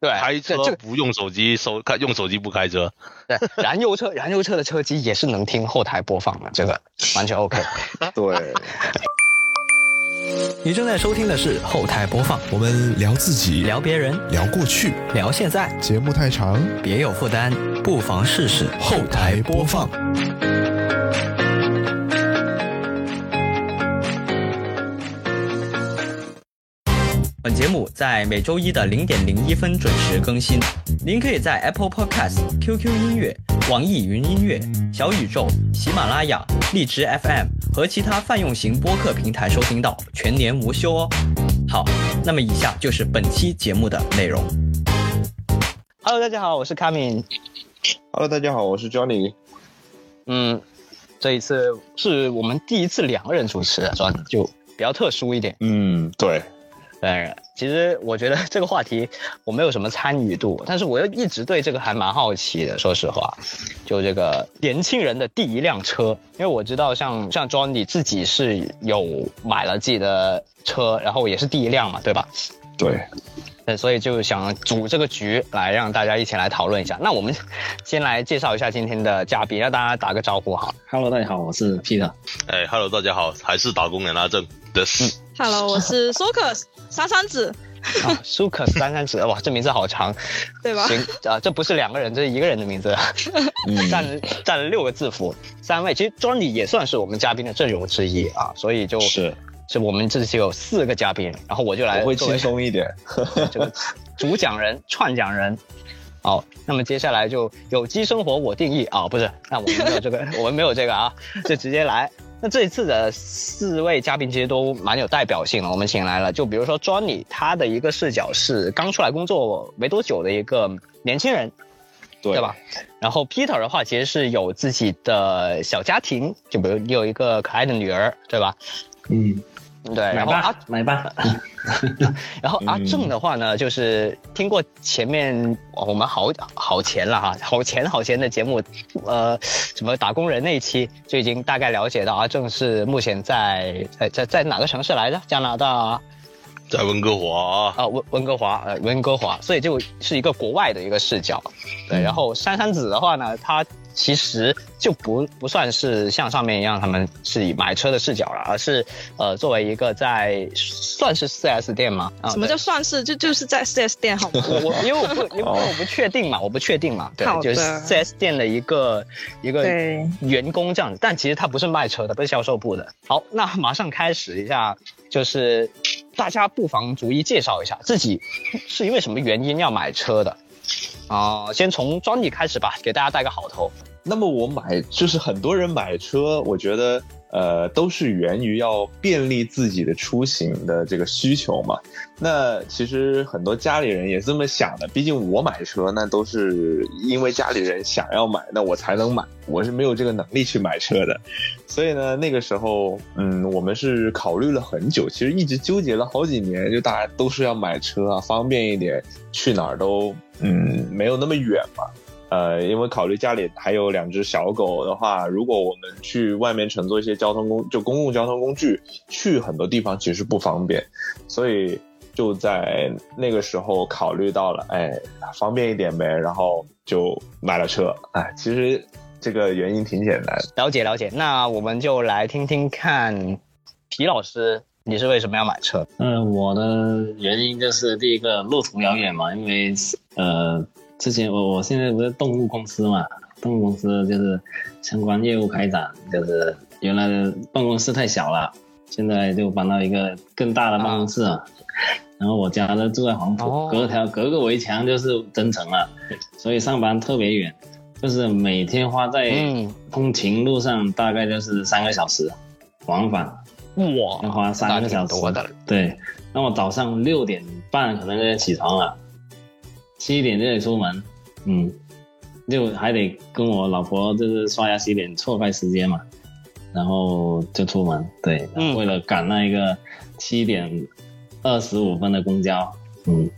对，开车不用手机，手开用手机不开车。对，燃油车 燃油车的车机也是能听后台播放的，这个完全 OK。对。你正在收听的是后台播放，我们聊自己，聊别人，聊过去，聊现在。节目太长，别有负担，不妨试试后台播放。本节目在每周一的零点零一分准时更新，您可以在 Apple Podcast、QQ 音乐、网易云音乐、小宇宙、喜马拉雅、荔枝 FM 和其他泛用型播客平台收听到，全年无休哦。好，那么以下就是本期节目的内容。Hello，大家好，我是 Coming。Hello，大家好，我是 Johnny。嗯，这一次是我们第一次两个人主持，是吧？就比较特殊一点。嗯，对。当然，其实我觉得这个话题我没有什么参与度，但是我又一直对这个还蛮好奇的。说实话，就这个年轻人的第一辆车，因为我知道像像 Johnny 自己是有买了自己的车，然后也是第一辆嘛，对吧？对，对，所以就想组这个局来让大家一起来讨论一下。那我们先来介绍一下今天的嘉宾，让大家打个招呼哈。Hello，大家好，我是 Peter。哎，Hello，大家好，还是打工人阿正的。Hello，我是 Socus。三三子，舒克三三子，哇，这名字好长，对吧？行啊，这不是两个人，这是一个人的名字，占占了六个字符。三位，其实 Johnny 也算是我们嘉宾的阵容之一啊，所以就是是我们这次有四个嘉宾，然后我就来会轻松一点，这个主讲人、串讲人。好，那么接下来就有机生活我定义啊，不是，那我们没有这个，我们没有这个啊，就直接来。那这一次的四位嘉宾其实都蛮有代表性的，我们请来了，就比如说 Johnny，他的一个视角是刚出来工作没多久的一个年轻人，对吧？然后 Peter 的话，其实是有自己的小家庭，就比如你有一个可爱的女儿，对吧？嗯。对，然后阿买吧，然后阿正的话呢，就是听过前面我们好好前了哈，好前好前的节目，呃，什么打工人那一期就已经大概了解到阿正是目前在在在在哪个城市来着？加拿大，在温哥华啊，温温哥华，呃，温哥华，所以就是一个国外的一个视角。对，然后珊珊子的话呢，她。其实就不不算是像上面一样，他们是以买车的视角了，而是呃作为一个在算是四 S 店吗？什么叫算是？就就是在四 S 店好吗？我因为我不因为我不确定嘛，我不确定嘛，对，就是四 S 店的一个一个员工这样子，但其实他不是卖车的，不是销售部的。好，那马上开始一下，就是大家不妨逐一介绍一下自己是因为什么原因要买车的啊？先从庄尼开始吧，给大家带个好头。那么我买就是很多人买车，我觉得呃都是源于要便利自己的出行的这个需求嘛。那其实很多家里人也这么想的，毕竟我买车那都是因为家里人想要买，那我才能买，我是没有这个能力去买车的。所以呢，那个时候嗯，我们是考虑了很久，其实一直纠结了好几年，就大家都是要买车啊，方便一点，去哪儿都嗯没有那么远嘛。呃，因为考虑家里还有两只小狗的话，如果我们去外面乘坐一些交通工，就公共交通工具，去很多地方其实不方便，所以就在那个时候考虑到了，哎，方便一点呗，然后就买了车。哎，其实这个原因挺简单。了解了解，那我们就来听听看，皮老师，你是为什么要买车？嗯，我的原因就是第一个路途遥远嘛，因为呃。之前我我现在不是动物公司嘛，动物公司就是相关业务开展，就是原来的办公室太小了，现在就搬到一个更大的办公室啊。然后我家呢住在黄埔，隔条隔个围墙就是增城了，所以上班特别远，就是每天花在通勤路上大概就是三个小时往返，哇，要花三个小时。对，那我早上六点半可能就起床了。七点就得出门，嗯，就还得跟我老婆就是刷牙洗脸错开时间嘛，然后就出门，对，为了赶那一个七点二十五分的公交，嗯，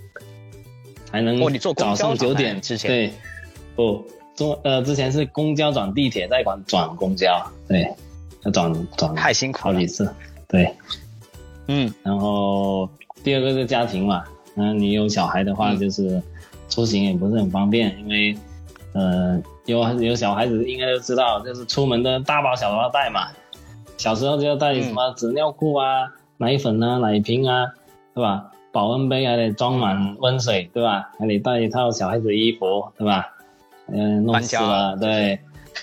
还能早上九点之前，对，不，坐呃之前是公交转地铁，再转转公交，对，要转转太辛苦好几次，对，嗯，然后第二个是家庭嘛。嗯，你有小孩的话，就是出行也不是很方便，因为呃，有有小孩子应该都知道，就是出门的大包小包带嘛。小时候就要带什么纸尿裤啊、奶粉啊、奶瓶啊，对吧？保温杯还得装满温水，对吧？还得带一套小孩子衣服，对吧？嗯，弄湿了，对，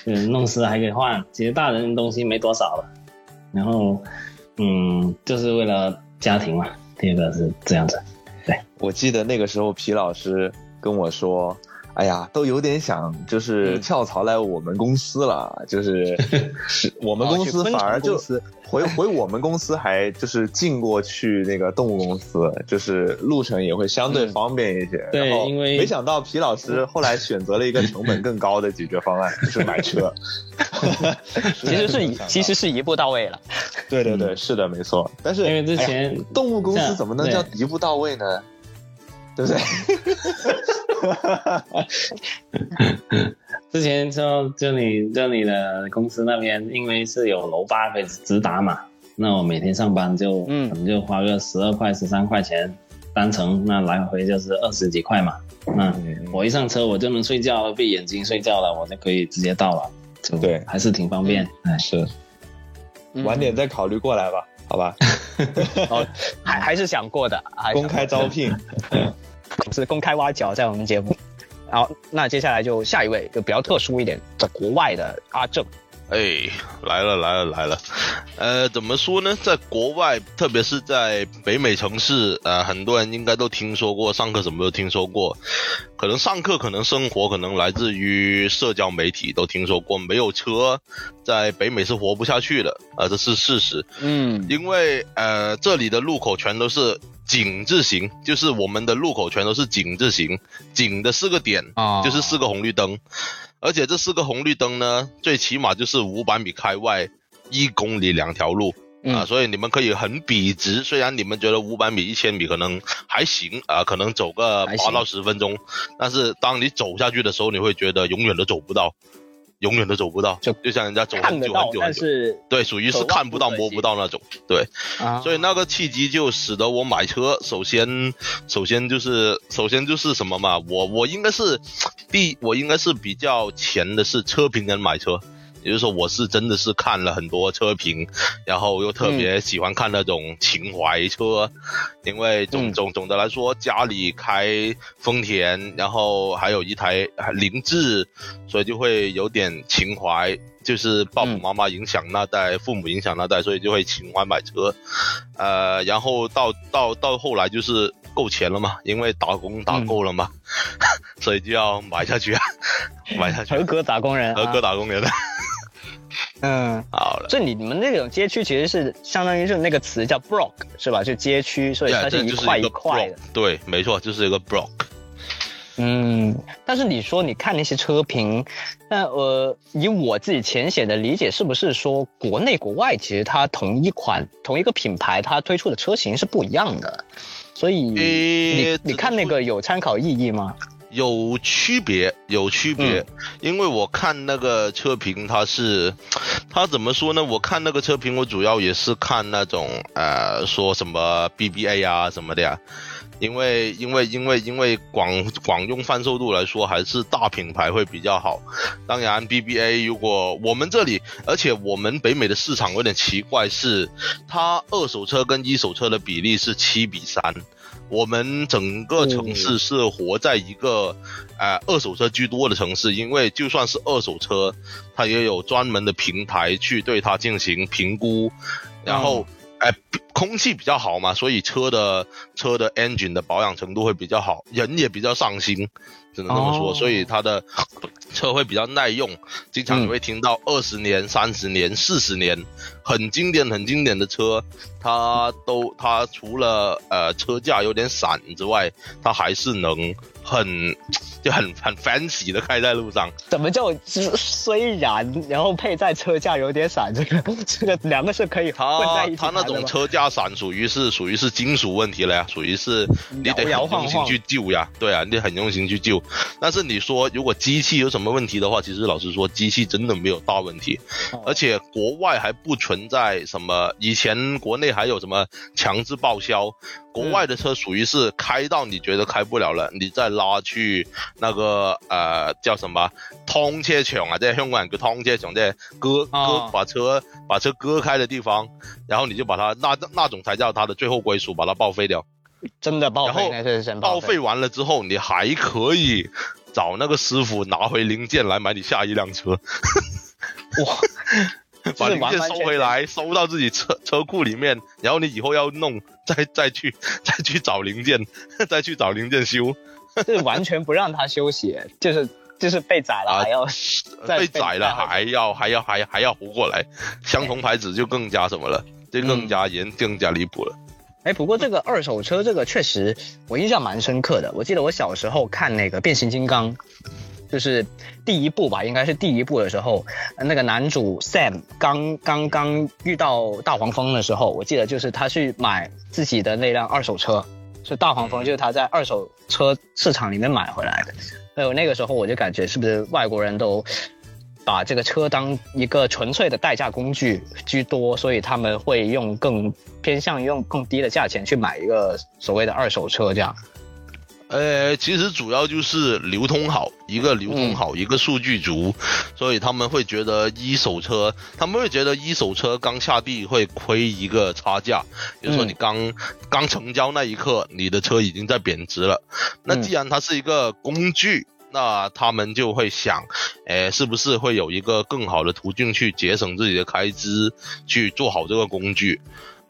嗯，弄湿还可以换。其实大人东西没多少了，然后，嗯，就是为了家庭嘛。第二个是这样子，对。我记得那个时候皮老师跟我说。哎呀，都有点想就是跳槽来我们公司了，就是 是我们公司反而就 回回我们公司还就是进过去那个动物公司，就是路程也会相对方便一些。对，因为没想到皮老师后来选择了一个成本更高的解决方案，就是买车。其实是其实是一步到位了。对对对，是的，没错。但是因为之前动物公司怎么能叫一步到位呢？对不对？之前就就你就你的公司那边，因为是有楼巴可以直达嘛，那我每天上班就嗯，可能就花个十二块十三块钱单程，那来回就是二十几块嘛。那我一上车我就能睡觉，闭眼睛睡觉了，我就可以直接到了。对，还是挺方便。哎，是。晚点再考虑过来吧，好吧。哦，还还是想过的。公开招聘。是公开挖角在我们节目，好，那接下来就下一位，就比较特殊一点，在国外的阿正。哎，来了来了来了，呃，怎么说呢？在国外，特别是在北美城市，呃，很多人应该都听说过，上课什么都听说过，可能上课，可能生活，可能来自于社交媒体都听说过。没有车，在北美是活不下去的，啊，这是事实。嗯，因为呃，这里的路口全都是井字形，就是我们的路口全都是井字形，井的四个点啊，就是四个红绿灯。而且这四个红绿灯呢，最起码就是五百米开外，一公里两条路啊，所以你们可以很笔直。虽然你们觉得五百米、一千米可能还行啊，可能走个八到十分钟，但是当你走下去的时候，你会觉得永远都走不到。永远都走不到，就就像人家走很久很久，但是对，属于是看不到摸不到那种，对，所以那个契机就使得我买车，首先首先就是首先就是什么嘛，我我应该是第我应该是比较前的是车评人买车。也就是说，我是真的是看了很多车评，然后又特别喜欢看那种情怀车，因为总总总的来说，家里开丰田，然后还有一台凌志，所以就会有点情怀，就是爸爸妈妈影响那代，父母影响那代，所以就会情怀买车，呃，然后到到到后来就是够钱了嘛，因为打工打够了嘛，所以就要买下去啊，买下去，合格打工人，合格打工人。嗯，好了，所以你们那种街区其实是相当于是那个词叫 block 是吧？就街区，所以它是一块一块的。对，没错，就是一个 block。嗯，但是你说你看那些车评，那呃，以我自己浅显的理解，是不是说国内国外其实它同一款同一个品牌它推出的车型是不一样的？所以你你看那个有参考意义吗？有区别，有区别，因为我看那个车评，它是，它怎么说呢？我看那个车评，我主要也是看那种，呃，说什么 BBA 啊什么的呀，因为因为因为因为广广用贩售度来说，还是大品牌会比较好。当然 BBA 如果我们这里，而且我们北美的市场有点奇怪，是它二手车跟一手车的比例是七比三。我们整个城市是活在一个，呃，二手车居多的城市，因为就算是二手车，它也有专门的平台去对它进行评估，然后，哎，空气比较好嘛，所以车的车的 engine 的保养程度会比较好，人也比较上心。只能这么说，所以它的车会比较耐用，经常你会听到二十年、三十年、四十年，很经典、很经典的车，它都它除了呃车架有点散之外，它还是能很就很很 fancy 的开在路上。怎么叫虽然，然后配在车架有点散？这个这个两个是可以混在一起它那种车架散属于是属于是金属问题了呀，属于是你得很用心去救呀。对啊，你得很用心去救。但是你说如果机器有什么问题的话，其实老实说，机器真的没有大问题，而且国外还不存在什么，以前国内还有什么强制报销。国外的车属于是开到你觉得开不了了，你再拉去那个呃叫什么通车场啊，在香港叫通车场，在割割把车把车割开的地方，然后你就把它那那种才叫它的最后归属，把它报废掉。真的报废，报废完了之后，你还可以找那个师傅拿回零件来买你下一辆车。哇！把零件收回来，收到自己车车库里面，然后你以后要弄，再再去 再去找零件，再去找零件修，是完全不让他休息，就是就是被宰了还要被宰了还要还要还还要活过来，相同牌子就更加什么了，就更加严更加离谱了。哎，不过这个二手车这个确实我印象蛮深刻的，我记得我小时候看那个变形金刚。就是第一部吧，应该是第一部的时候，那个男主 Sam 刚刚刚遇到大黄蜂的时候，我记得就是他去买自己的那辆二手车，是大黄蜂，就是他在二手车市场里面买回来的。所以那个时候我就感觉，是不是外国人都把这个车当一个纯粹的代驾工具居多，所以他们会用更偏向用更低的价钱去买一个所谓的二手车这样。呃，其实主要就是流通好，一个流通好，一个数据足，所以他们会觉得一手车，他们会觉得一手车刚下地会亏一个差价，比如说你刚刚成交那一刻，你的车已经在贬值了。那既然它是一个工具，那他们就会想，哎，是不是会有一个更好的途径去节省自己的开支，去做好这个工具？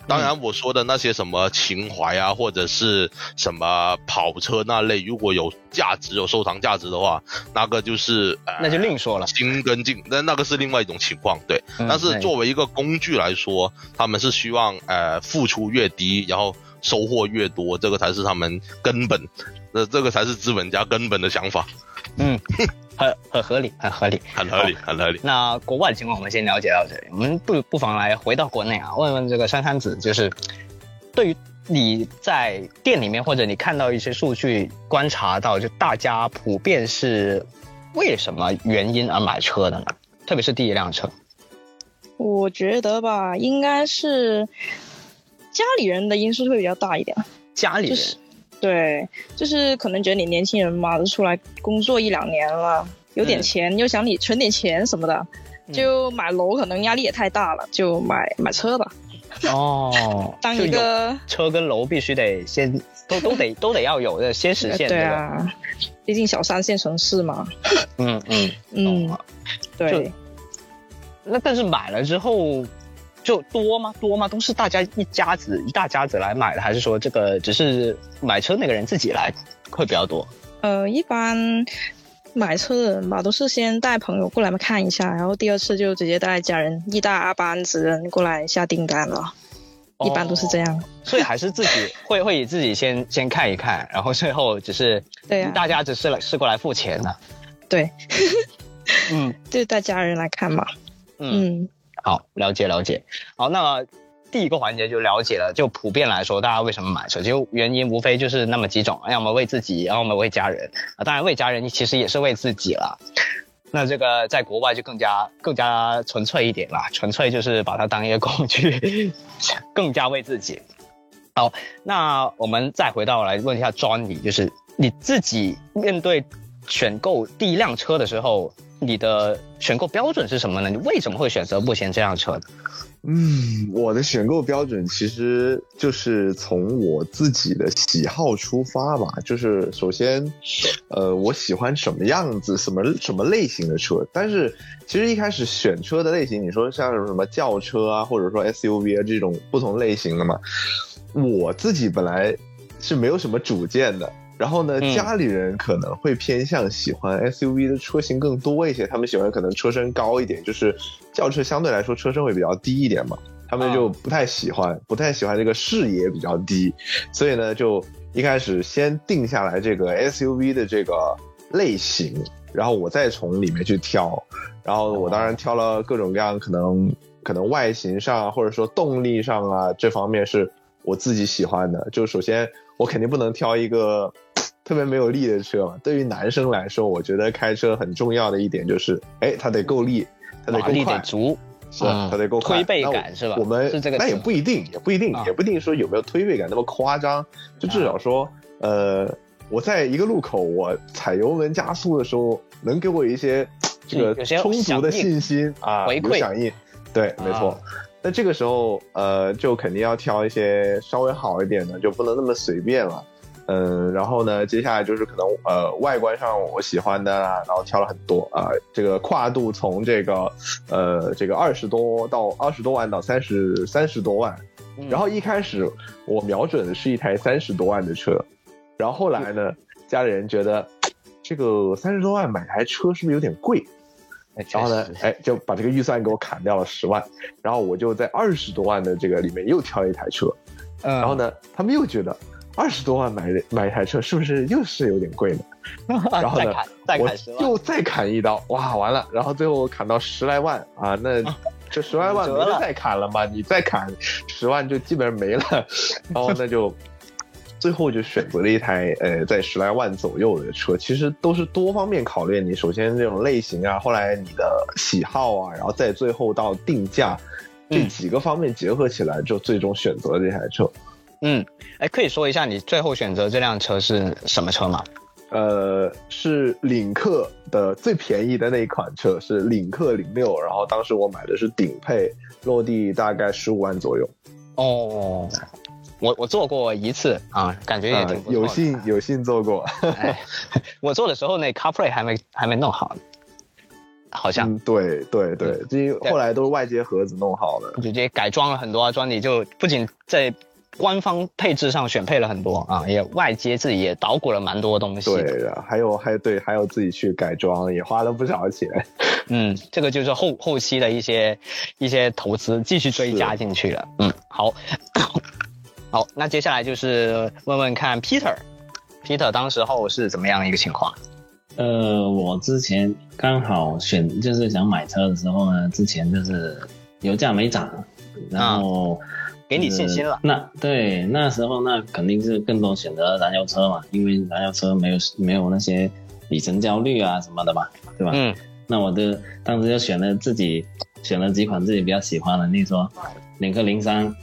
当然，我说的那些什么情怀啊，或者是什么跑车那类，如果有价值、有收藏价值的话，那个就是那就另说了。新跟进，那那个是另外一种情况，对。但是作为一个工具来说，他们是希望呃付出越低，然后收获越多，这个才是他们根本，那这个才是资本家根本的想法。嗯。很很合理，很合理，很合理，很合理。那国外的情况我们先了解到这里，我们不不妨来回到国内啊，问问这个珊珊子，就是对于你在店里面或者你看到一些数据观察到，就大家普遍是为什么原因而买车的呢？特别是第一辆车，我觉得吧，应该是家里人的因素会比较大一点，家里人。对，就是可能觉得你年轻人嘛，都出来工作一两年了，有点钱，又想你存点钱什么的，就买楼可能压力也太大了，就买买车吧。哦，当一个车跟楼必须得先都都得都得要有的先实现。对啊，毕竟小三线城市嘛。嗯嗯嗯，对。那但是买了之后。就多吗？多吗？都是大家一家子一大家子来买的，还是说这个只是买车那个人自己来会比较多？呃，一般买车的人吧，都是先带朋友过来嘛看一下，然后第二次就直接带家人一大班子人过来下订单了。一般都是这样，所以还是自己会会以自己先先看一看，然后最后只是对呀，大家只是来是过来付钱的。对，嗯，就带家人来看嘛。嗯。好，了解了解。好，那第一个环节就了解了。就普遍来说，大家为什么买车？就原因无非就是那么几种，要么为自己，要么为家人。啊，当然为家人，其实也是为自己了。那这个在国外就更加更加纯粹一点了，纯粹就是把它当一个工具，更加为自己。好，那我们再回到来问一下 Johnny，就是你自己面对选购第一辆车的时候。你的选购标准是什么呢？你为什么会选择目前这辆车呢？嗯，我的选购标准其实就是从我自己的喜好出发吧。就是首先，呃，我喜欢什么样子、什么什么类型的车。但是其实一开始选车的类型，你说像什么轿车啊，或者说 SUV 啊这种不同类型的嘛，我自己本来是没有什么主见的。然后呢，家里人可能会偏向喜欢 SUV 的车型更多一些，他们喜欢可能车身高一点，就是轿车相对来说车身会比较低一点嘛。他们就不太喜欢，不太喜欢这个视野比较低，所以呢，就一开始先定下来这个 SUV 的这个类型，然后我再从里面去挑，然后我当然挑了各种各样可能可能外形上或者说动力上啊这方面是我自己喜欢的，就首先我肯定不能挑一个特别没有力的车嘛。对于男生来说，我觉得开车很重要的一点就是，哎，它得够力，它得够快，足。是，它得够快推背感是吧？我们是这个，那也不一定，也不一定，也不一定说有没有推背感那么夸张。就至少说，呃，我在一个路口，我踩油门加速的时候，能给我一些这个充足的信心啊，有响应。对，没错。那这个时候，呃，就肯定要挑一些稍微好一点的，就不能那么随便了。嗯，然后呢，接下来就是可能呃外观上我喜欢的，然后挑了很多啊，这个跨度从这个呃这个二十多到二十多万到三十三十多万，然后一开始我瞄准的是一台三十多万的车，然后后来呢，家里人觉得这个三十多万买台车是不是有点贵？然后呢，哎就把这个预算给我砍掉了十万，然后我就在二十多万的这个里面又挑了一台车，然后呢，他们又觉得。二十多万买买一台车，是不是又是有点贵呢？然后呢，我又再砍一刀，哇，完了！然后最后砍到十来万啊，那这十来万没得再砍了嘛？你再砍十万就基本上没了。然后那就最后就选择了一台呃在十来万左右的车，其实都是多方面考虑。你首先这种类型啊，后来你的喜好啊，然后再最后到定价这几个方面结合起来，就最终选择了这台车。嗯，哎，可以说一下你最后选择这辆车是什么车吗？呃，是领克的最便宜的那一款车，是领克零六。然后当时我买的是顶配，落地大概十五万左右。哦，我我坐过一次啊，感觉也挺有幸有幸坐过。我坐的时候那 CarPlay 还没还没弄好，好像。对对对，这后来都是外接盒子弄好的，直接改装了很多啊装，你就不仅在。官方配置上选配了很多啊，也外接自己也捣鼓了蛮多东西。对的，还有还有对，还有自己去改装，也花了不少钱。嗯，这个就是后后期的一些一些投资继续追加进去了。嗯，好，好，那接下来就是问问看 Peter，Peter 当时候是怎么样一个情况？呃，我之前刚好选就是想买车的时候呢，之前就是油价没涨，然后。给你信心了。那对那时候那肯定是更多选择燃油车嘛，因为燃油车没有没有那些里程焦虑啊什么的嘛，对吧？嗯。那我就当时就选了自己选了几款自己比较喜欢的，例如说领克零三，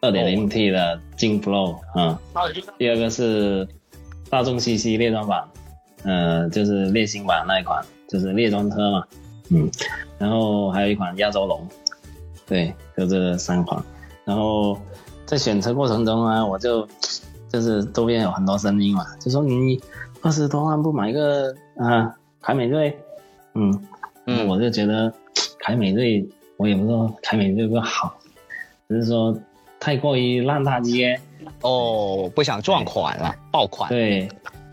二点零 T 的劲 Flow 啊。第二个是大众 CC 猎装版，呃，就是猎星版那一款，就是猎装车嘛。嗯。然后还有一款亚洲龙，对，就这三款。然后在选车过程中呢，我就 就是周边有很多声音嘛，就说你二十多万不买个啊凯美瑞，嗯嗯，我就觉得 凯美瑞，我也不说凯美瑞不好，只是说太过于烂大街哦，不想撞款了，爆款。对，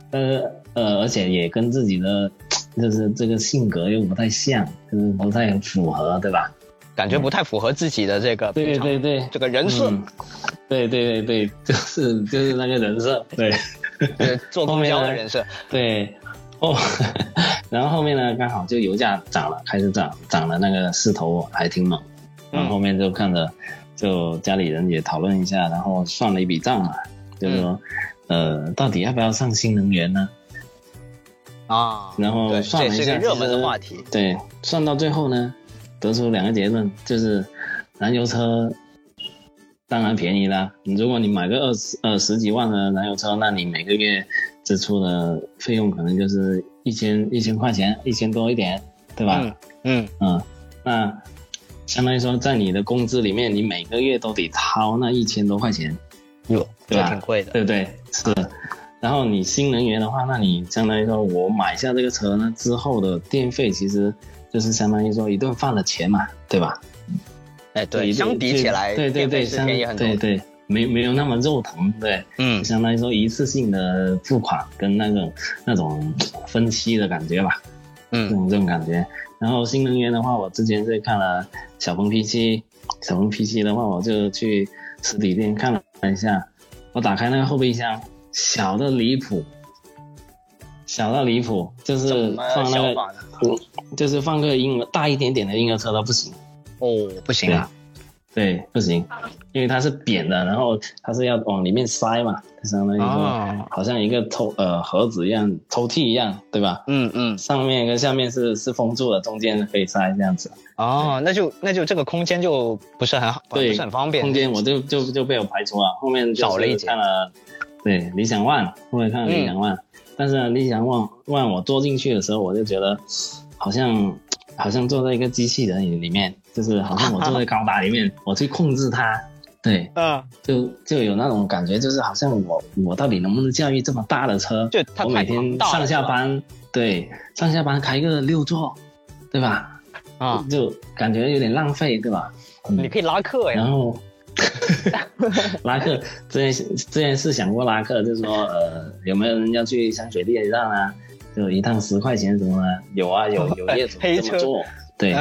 但是呃，而且也跟自己的 就是这个性格又不太像，就是不太符合，对吧？感觉不太符合自己的这个对对对。这个人设，对对对对，就是就是那个人设，对，做公交的人设，对。哦，然后后面呢，刚好就油价涨了，开始涨，涨了那个势头还挺猛，然后后面就看着，就家里人也讨论一下，然后算了一笔账嘛，就是说，呃，到底要不要上新能源呢？啊，然后算了一下，热门的话题，对，算到最后呢。得出两个结论，就是燃油车当然便宜啦。你如果你买个二十呃十几万的燃油车，那你每个月支出的费用可能就是一千一千块钱，一千多一点，对吧？嗯嗯，那相当于说在你的工资里面，你每个月都得掏那一千多块钱，哟，对吧？挺贵的，对不对？是。然后你新能源的话，那你相当于说我买下这个车呢之后的电费，其实。就是相当于说一顿饭的钱嘛，对吧？哎，对，相比起来，对对对，便宜很多。对对，没没有那么肉疼，对，嗯，相当于说一次性的付款跟那种那种分期的感觉吧，嗯，这种这种感觉。然后新能源的话，我之前是看了小鹏 P7，小鹏 P7 的话，我就去实体店看了一下，我打开那个后备箱，小的离谱，小到离谱，就是放那个，就是放个婴儿大一点点的婴儿车都不行。哦，不行啊。对，不行，因为它是扁的，然后它是要往里面塞嘛，相当于说好像一个抽呃盒子一样，抽屉一样，对吧？嗯嗯，上面跟下面是是封住的，中间可以塞这样子。哦，那就那就这个空间就不是很好，对，不是很方便。空间我就就就被我排除了，后面少了一看了，对，理想 ONE，后面看了理想 ONE，但是理想 ONE ONE 我坐进去的时候，我就觉得好像好像坐在一个机器人里面。就是好像我坐在高达里面，我去控制它，对，嗯，就就有那种感觉，就是好像我我到底能不能驾驭这么大的车？就我每天上下班，对，上下班开个六座，对吧？啊，就感觉有点浪费，对吧？你可以拉客呀。然后 拉客，之前之前是想过拉客，就是说呃，有没有人要去香水地站啊？就一趟十块钱什么的，有啊，有 有业主这么做，对。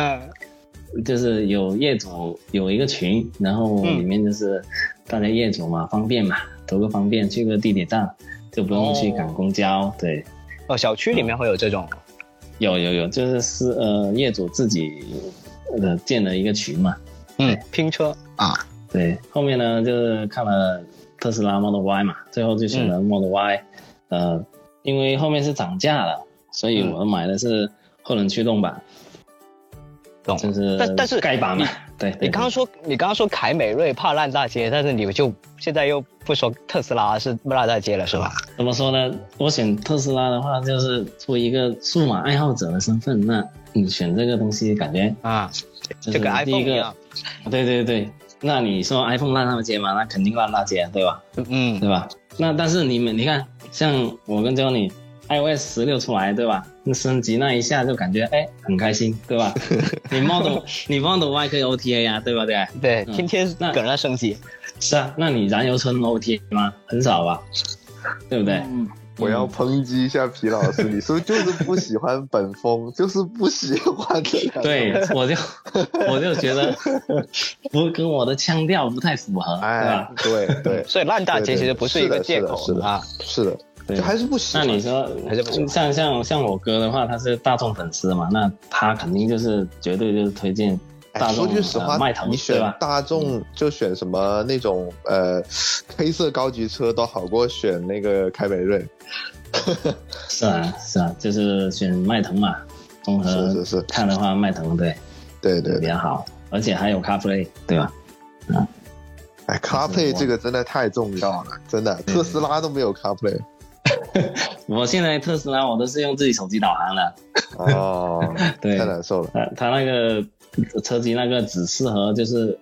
就是有业主有一个群，然后里面就是大家业主嘛，方便嘛，图个方便，去个地铁站就不用去赶公交。对，哦，小区里面会有这种？有有有，就是是呃业主自己呃建了一个群嘛。嗯，拼车啊。对，后面呢就是看了特斯拉 Model Y 嘛，最后就选了 Model Y。呃，因为后面是涨价了，所以我买的是后轮驱动版。懂，就是但但是该版嘛，对你刚刚说你刚刚说凯美瑞怕烂大街，但是你就现在又不说特斯拉是烂大街了是吧？怎么说呢？我选特斯拉的话，就是作为一个数码爱好者的身份，那你选这个东西感觉啊，这个 iPhone 一个，对对对，那你说 iPhone 烂大街嘛？那肯定烂大街，对吧？嗯，对吧？那但是你们你看，像我跟 Johnny。iOS 十六出来，对吧？那升级那一下就感觉哎很开心，对吧？你 Model 你 Model Y 可以 OTA 呀，对吧？对对，天天那搁那升级。是啊，那你燃油车 OTA 吗？很少吧，对不对？我要抨击一下皮老师，你是不是就是不喜欢本风，就是不喜欢这个？对，我就我就觉得不跟我的腔调不太符合，对吧？对对，所以烂大街其实不是一个借口啊，是的。就还是不喜欢。那你说，像像像我哥的话，他是大众粉丝嘛，那他肯定就是绝对就是推荐说句实话，迈腾你选大众就选什么那种呃黑色高级车都好过选那个凯美瑞。是啊是啊，就是选迈腾嘛，综合是是是看的话，迈腾对对对比较好，而且还有 CarPlay 对吧？嗯，哎，CarPlay 这个真的太重要了，真的，特斯拉都没有 CarPlay。我现在特斯拉我都是用自己手机导航了。哦，对，太难受了。它它那个车机那个只适合就是，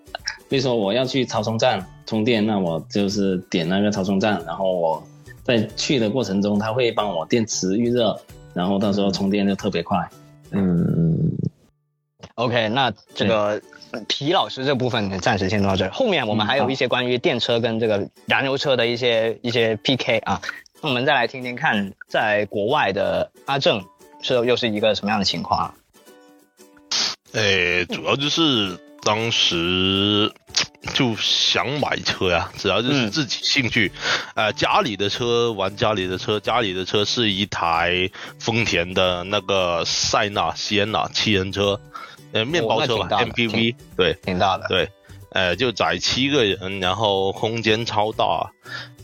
比如说我要去超充站充电，那我就是点那个超充站，然后我在去的过程中，它会帮我电池预热，然后到时候充电就特别快。嗯，OK，那这个皮老师这部分暂时先到这儿，后面我们还有一些关于电车跟这个燃油车的一些一些 PK 啊。那我们再来听听看，在国外的阿正是又是一个什么样的情况？诶，主要就是当时就想买车呀，主要就是自己兴趣。呃，家里的车玩家里的车，家里的车是一台丰田的那个塞纳、西安纳七人车，呃，面包车吧，MPV，对，挺大的，对。呃，就载七个人，然后空间超大，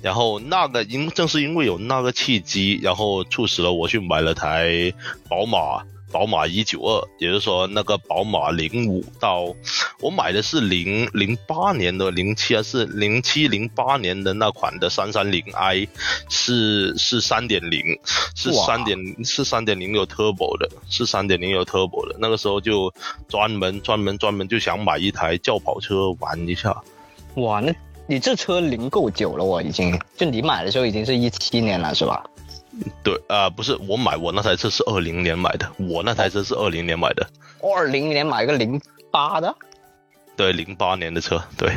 然后那个因正是因为有那个契机，然后促使了我去买了台宝马。宝马一九二，也就是说那个宝马零五到，我买的是零零八年的零七还是零七零八年的那款的三三零 i，是是三点零，是三点是三点零有 turbo 的，是三点零有 turbo 的。那个时候就专门专门专门就想买一台轿跑车玩一下。哇，那你这车龄够久了，我已经就你买的时候已经是一七年了，是吧？对啊，不是我买，我那台车是二零年买的，我那台车是二零年买的。二零年买个零八的，对，零八年的车，对。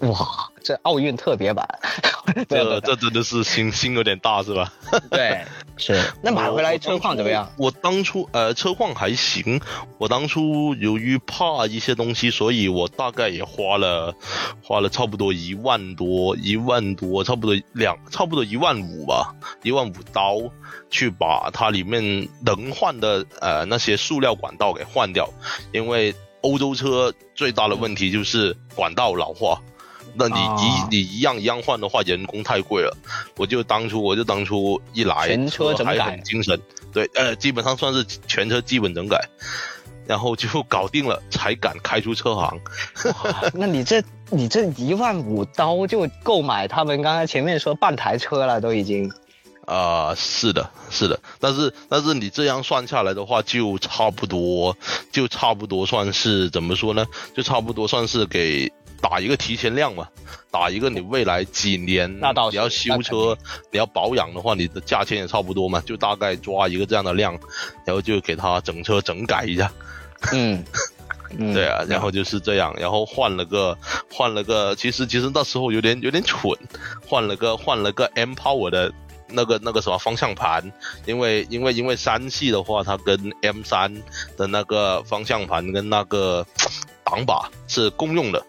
哇，这奥运特别版，这这真的是心心有点大是吧？对，是。那买回来车况怎么样？我当初呃车况还行，我当初由于怕一些东西，所以我大概也花了花了差不多一万多一万多，差不多两差不多一万五吧，一万五刀去把它里面能换的呃那些塑料管道给换掉，因为欧洲车最大的问题就是管道老化。那你一你一样一样换的话，人工太贵了。我就当初我就当初一来，全车整改，很精神。对，呃，基本上算是全车基本整改，然后就搞定了，才敢开出车行。那你这你这一万五刀就购买他们刚才前面说半台车了，都已经。啊，是的，是的，但是但是你这样算下来的话，就差不多，就差不多算是怎么说呢？就差不多算是给。打一个提前量嘛，打一个你未来几年，那倒你要修车，你要保养的话，你的价钱也差不多嘛，就大概抓一个这样的量，然后就给他整车整改一下。嗯，对啊，然后就是这样，然后换了个换了个，其实其实那时候有点有点蠢，换了个换了个 M Power 的那个那个什么方向盘，因为因为因为三系的话，它跟 M 三的那个方向盘跟那个挡把是共用的。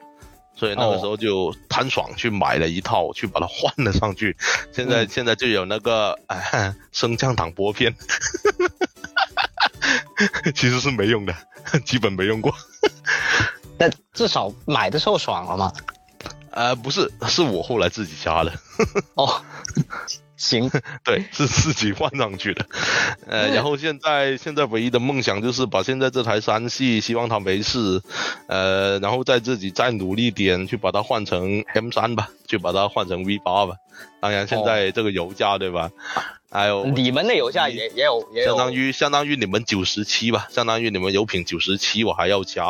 所以那个时候就贪爽去买了一套，去把它换了上去。现在现在就有那个升降挡拨片，其实是没用的，基本没用过。但至少买的时候爽了嘛？呃，不是，是我后来自己加的。哦。行，对，是自己换上去的，呃，然后现在现在唯一的梦想就是把现在这台三系，希望它没事，呃，然后再自己再努力点，去把它换成 M 三吧，去把它换成 V 八吧。当然，现在这个油价对吧？还有你们的油价也也有，相当于相当于你们九十七吧，相当于你们油品九十七，我还要加，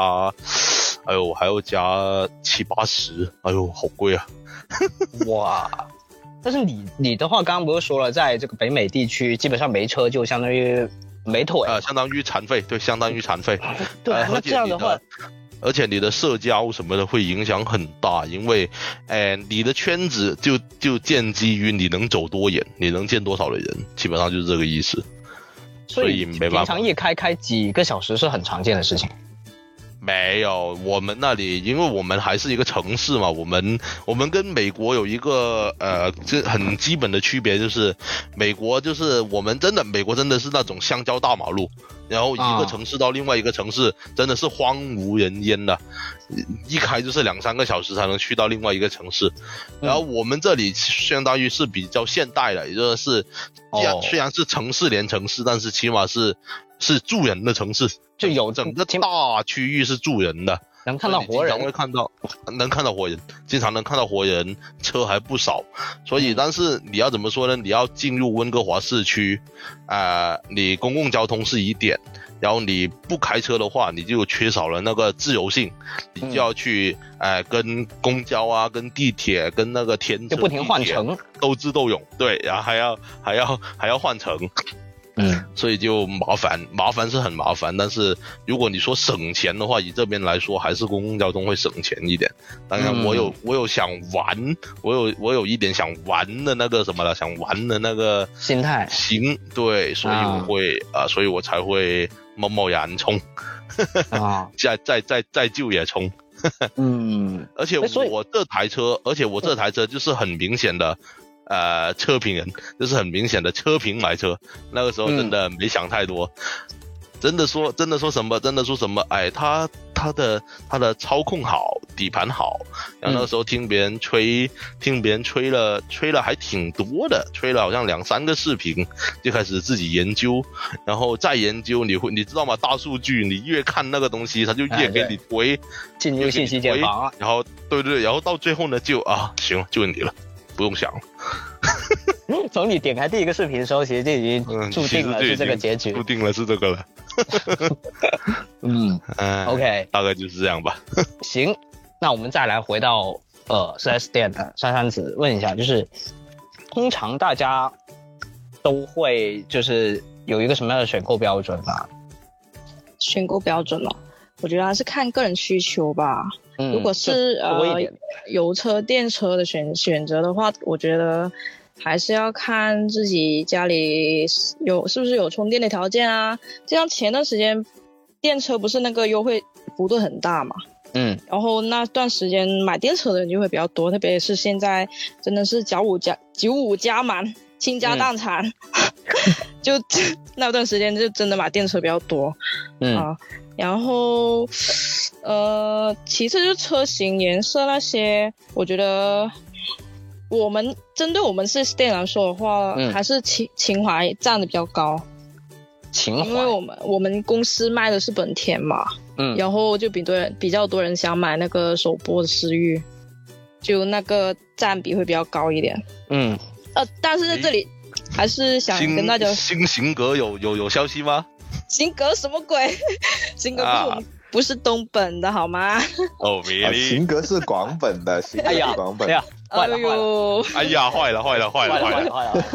哎呦，还要加七八十，哎呦，好贵啊！哇。但是你你的话，刚刚不是说了，在这个北美地区，基本上没车就相当于没腿，呃，相当于残废，对，相当于残废。对，那这样的话，而且你的社交什么的会影响很大，因为，哎，你的圈子就就建基于你能走多远，你能见多少的人，基本上就是这个意思。所以没办法，平常一开开几个小时是很常见的事情。没有，我们那里，因为我们还是一个城市嘛，我们我们跟美国有一个呃，这很基本的区别就是，美国就是我们真的，美国真的是那种香蕉大马路，然后一个城市到另外一个城市真的是荒无人烟的，一开就是两三个小时才能去到另外一个城市，然后我们这里相当于是比较现代的，也就是，虽然是城市连城市，但是起码是。是住人的城市，就有整个大区域是住人的，能看到活人，会看到，能看到活人，经常能看到活人，车还不少，所以，但是你要怎么说呢？你要进入温哥华市区，啊，你公共交通是一点，然后你不开车的话，你就缺少了那个自由性，你就要去，哎，跟公交啊，跟地铁，跟那个天就不停换乘，斗智斗勇，对，然后还要还要还要换乘。嗯，所以就麻烦，麻烦是很麻烦，但是如果你说省钱的话，以这边来说，还是公共交通会省钱一点。当然，我有我有想玩，我有我有一点想玩的那个什么了，想玩的那个心态。行，对，所以我会啊，所以我才会贸贸然冲，啊，再再再再就也冲。嗯，而且我这台车，而且我这台车就是很明显的。呃，车评人就是很明显的车评买车，那个时候真的没想太多，真的说真的说什么真的说什么，哎，他他的他的操控好，底盘好，然后那个时候听别人吹，听别人吹了吹了还挺多的，吹了好像两三个视频，就开始自己研究，然后再研究，你会你知道吗？大数据，你越看那个东西，他就越给你推进入信息茧房，然后对对，然后到最后呢，就啊，行，就你了。不用想，从你点开第一个视频的时候，其实就已经注定了是这个结局，注定了是这个了。嗯，OK，大概就是这样吧。行，那我们再来回到呃四 S 店的珊珊子问一下，就是通常大家都会就是有一个什么样的选购标准啊？选购标准呢。我觉得还是看个人需求吧。嗯，如果是呃油车、电车的选选择的话，我觉得还是要看自己家里有是不是有充电的条件啊。就像前段时间电车不是那个优惠幅度很大嘛，嗯，然后那段时间买电车的人就会比较多，特别是现在真的是九五加九五加满。倾家荡产，就那段时间就真的买电车比较多，嗯啊，然后呃，其次就是车型颜色那些，我觉得我们针对我们四 S 店来说的话，还是情情怀占的比较高，情怀，因为我们我们公司卖的是本田嘛，嗯，然后就比多人比较多人想买那个首播的思域，就那个占比会比较高一点，嗯。呃，但是在这里还是想跟大家新型格有有有消息吗？型格什么鬼？型格不是我们不是东本的好吗？哦，型格是广本的，型格是广本。哎呀，坏了，哎呀，坏了，坏了，坏了，坏了，坏了！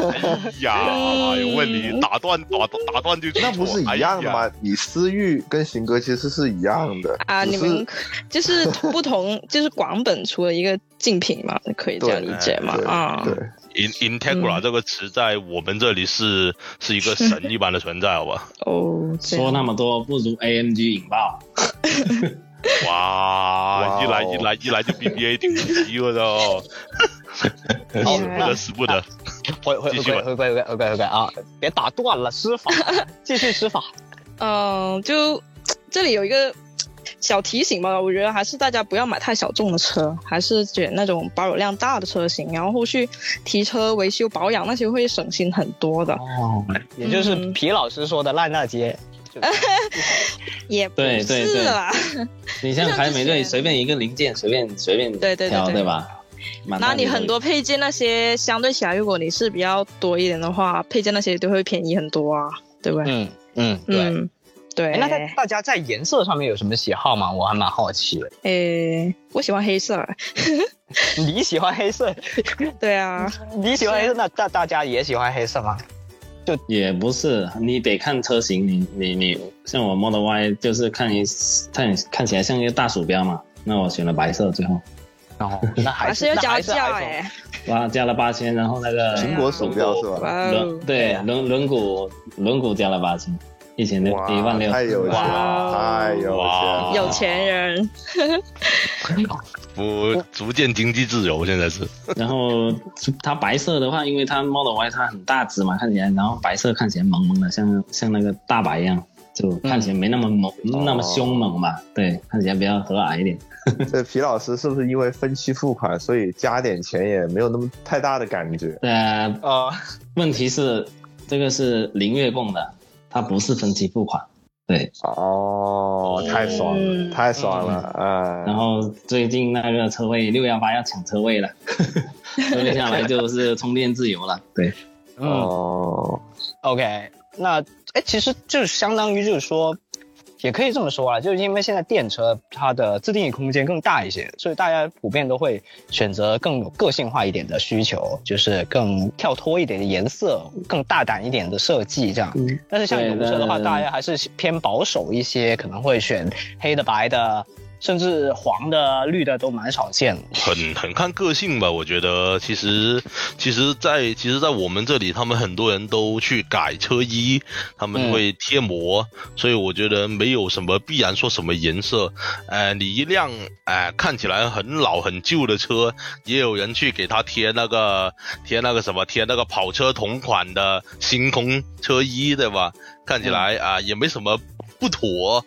哎呀，有问题，打断，打断，打断就那不是一样的吗？你思域跟型格其实是一样的啊，你们就是不同，就是广本出了一个竞品嘛，可以这样理解嘛？啊，对。In Integra 这个词在我们这里是是一个神一般的存在，好吧？哦，说那么多不如 AMG 引爆。哇，一来一来一来就 BBA 顶级了都，死不得死不得，回回回归回归回归回归啊！别打断了，施法，继续施法。嗯，就这里有一个。小提醒吧，我觉得还是大家不要买太小众的车，还是选那种保有量大的车型，然后后续提车、维修、保养那些会省心很多的。哦，也就是皮老师说的烂大街，也不是啦。你像凯美瑞，随便一个零件，随便随便对对对对吧？那你很多配件那些相对起来，如果你是比较多一点的话，配件那些都会便宜很多啊，对不对？嗯嗯，对。对，那在大家在颜色上面有什么喜好吗？我还蛮好奇的。诶，我喜欢黑色。你喜欢黑色？对啊，你喜欢黑色，那大大家也喜欢黑色吗？就也不是，你得看车型。你你你，像我 Model Y 就是看一看看起来像一个大鼠标嘛，那我选了白色最后。哦，那还是要加价哎。哇，加了八千，然后那个苹果鼠标是吧？轮对轮轮毂轮毂加了八千。一千六，一万六，太有钱，太有钱，有钱人，我逐渐经济自由，现在是。然后它白色的话，因为它 Model Y 它很大只嘛，看起来，然后白色看起来萌萌的，像像那个大白一样，就看起来没那么猛，那么凶猛嘛。对，看起来比较和蔼一点。这皮老师是不是因为分期付款，所以加点钱也没有那么太大的感觉？对啊，呃，问题是这个是零月供的。它不是分期付款，对。哦，太爽了，太爽了啊！然后最近那个车位六幺八要抢车位了，接下来就是充电自由了，对，哦，OK，那哎，其实就是相当于就是说。也可以这么说啊，就是因为现在电车它的自定义空间更大一些，所以大家普遍都会选择更有个性化一点的需求，就是更跳脱一点的颜色，更大胆一点的设计这样。但是像油车的话，大家还是偏保守一些，可能会选黑的、白的。甚至黄的、绿的都蛮少见，很很看个性吧。我觉得其实其实，在其实，在我们这里，他们很多人都去改车衣，他们会贴膜，所以我觉得没有什么必然说什么颜色。呃，你一辆哎看起来很老很旧的车，也有人去给他贴那个贴那个什么贴那个跑车同款的星空车衣，对吧？看起来啊也没什么。不妥，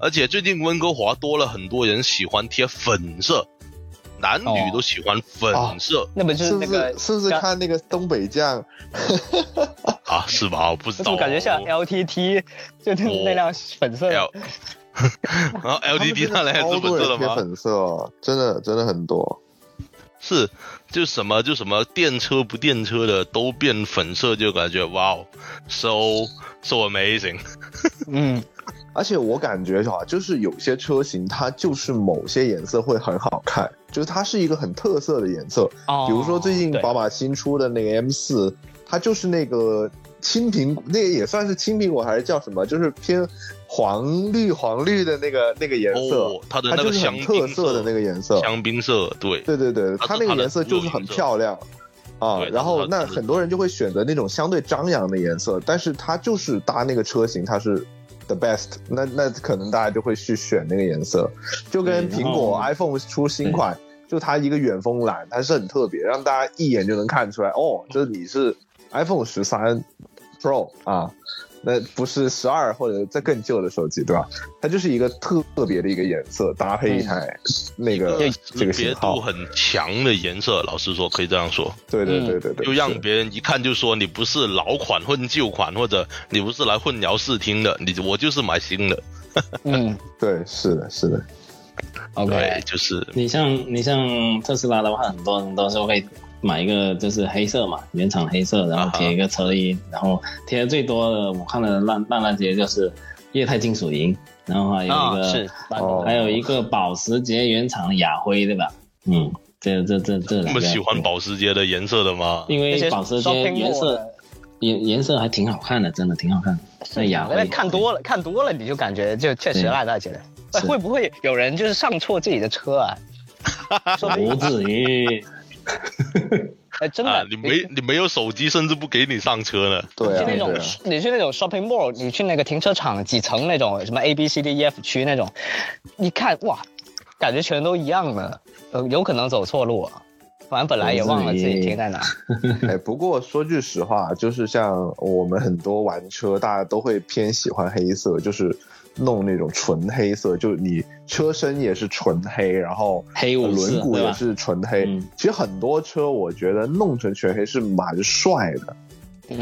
而且最近温哥华多了很多人喜欢贴粉色，男女都喜欢粉色。那不就是那个是不是看那个东北酱？啊，是吧？我不知道。我感觉像 LTT，就那那辆粉色。然后 LTT 那辆是粉色的吗？粉色，真的真的很多。是，就什么就什么电车不电车的都变粉色，就感觉哇哦，so so amazing。嗯。而且我感觉哈，就是有些车型它就是某些颜色会很好看，就是它是一个很特色的颜色。哦。比如说最近宝马新出的那个 M 四，它就是那个青苹果，那个也算是青苹果还是叫什么？就是偏黄绿黄绿的那个那个颜色，它的那个香特色的那个颜色，香槟色，对对对对，它那个颜色就是很漂亮啊。然后那很多人就会选择那种相对张扬的颜色，但是它就是搭那个车型，它是 the best。那那可能大家就会去选那个颜色，就跟苹果 iPhone 出新款。就它一个远峰蓝，它是很特别，让大家一眼就能看出来哦，这你是 iPhone 十三 Pro 啊，那不是十二或者再更旧的手机，对吧？它就是一个特别的一个颜色搭配一台那个这个别度很强的颜色，老实说可以这样说。对对对对对，就让别人一看就说你不是老款混旧款，或者你不是来混聊视听的，你我就是买新的。嗯，对，是的，是的。OK，就是你像你像特斯拉的话，很多人都是会买一个就是黑色嘛，原厂黑色，然后贴一个车衣，然后贴的最多的我看了烂烂烂街就是液态金属银，然后还有一个是还有一个保时捷原厂雅灰，对吧？嗯，这这这这那么喜欢保时捷的颜色的吗？因为保时捷颜色颜颜色还挺好看的，真的挺好看。那亚灰看多了看多了，你就感觉就确实烂大街了。会不会有人就是上错自己的车啊？不至于。哎，真的，你没你没有手机，甚至不给你上车呢。对啊，那种你去那种 shopping mall，你去那个停车场几层那种什么 A B C D E F 区那种，一看哇，感觉全都一样的，呃，有可能走错路。反正本来也忘了自己停在哪。哎，不过说句实话，就是像我们很多玩车，大家都会偏喜欢黑色，就是。弄那种纯黑色，就你车身也是纯黑，然后黑轮毂也是纯黑。其实很多车我觉得弄成全黑是蛮帅的，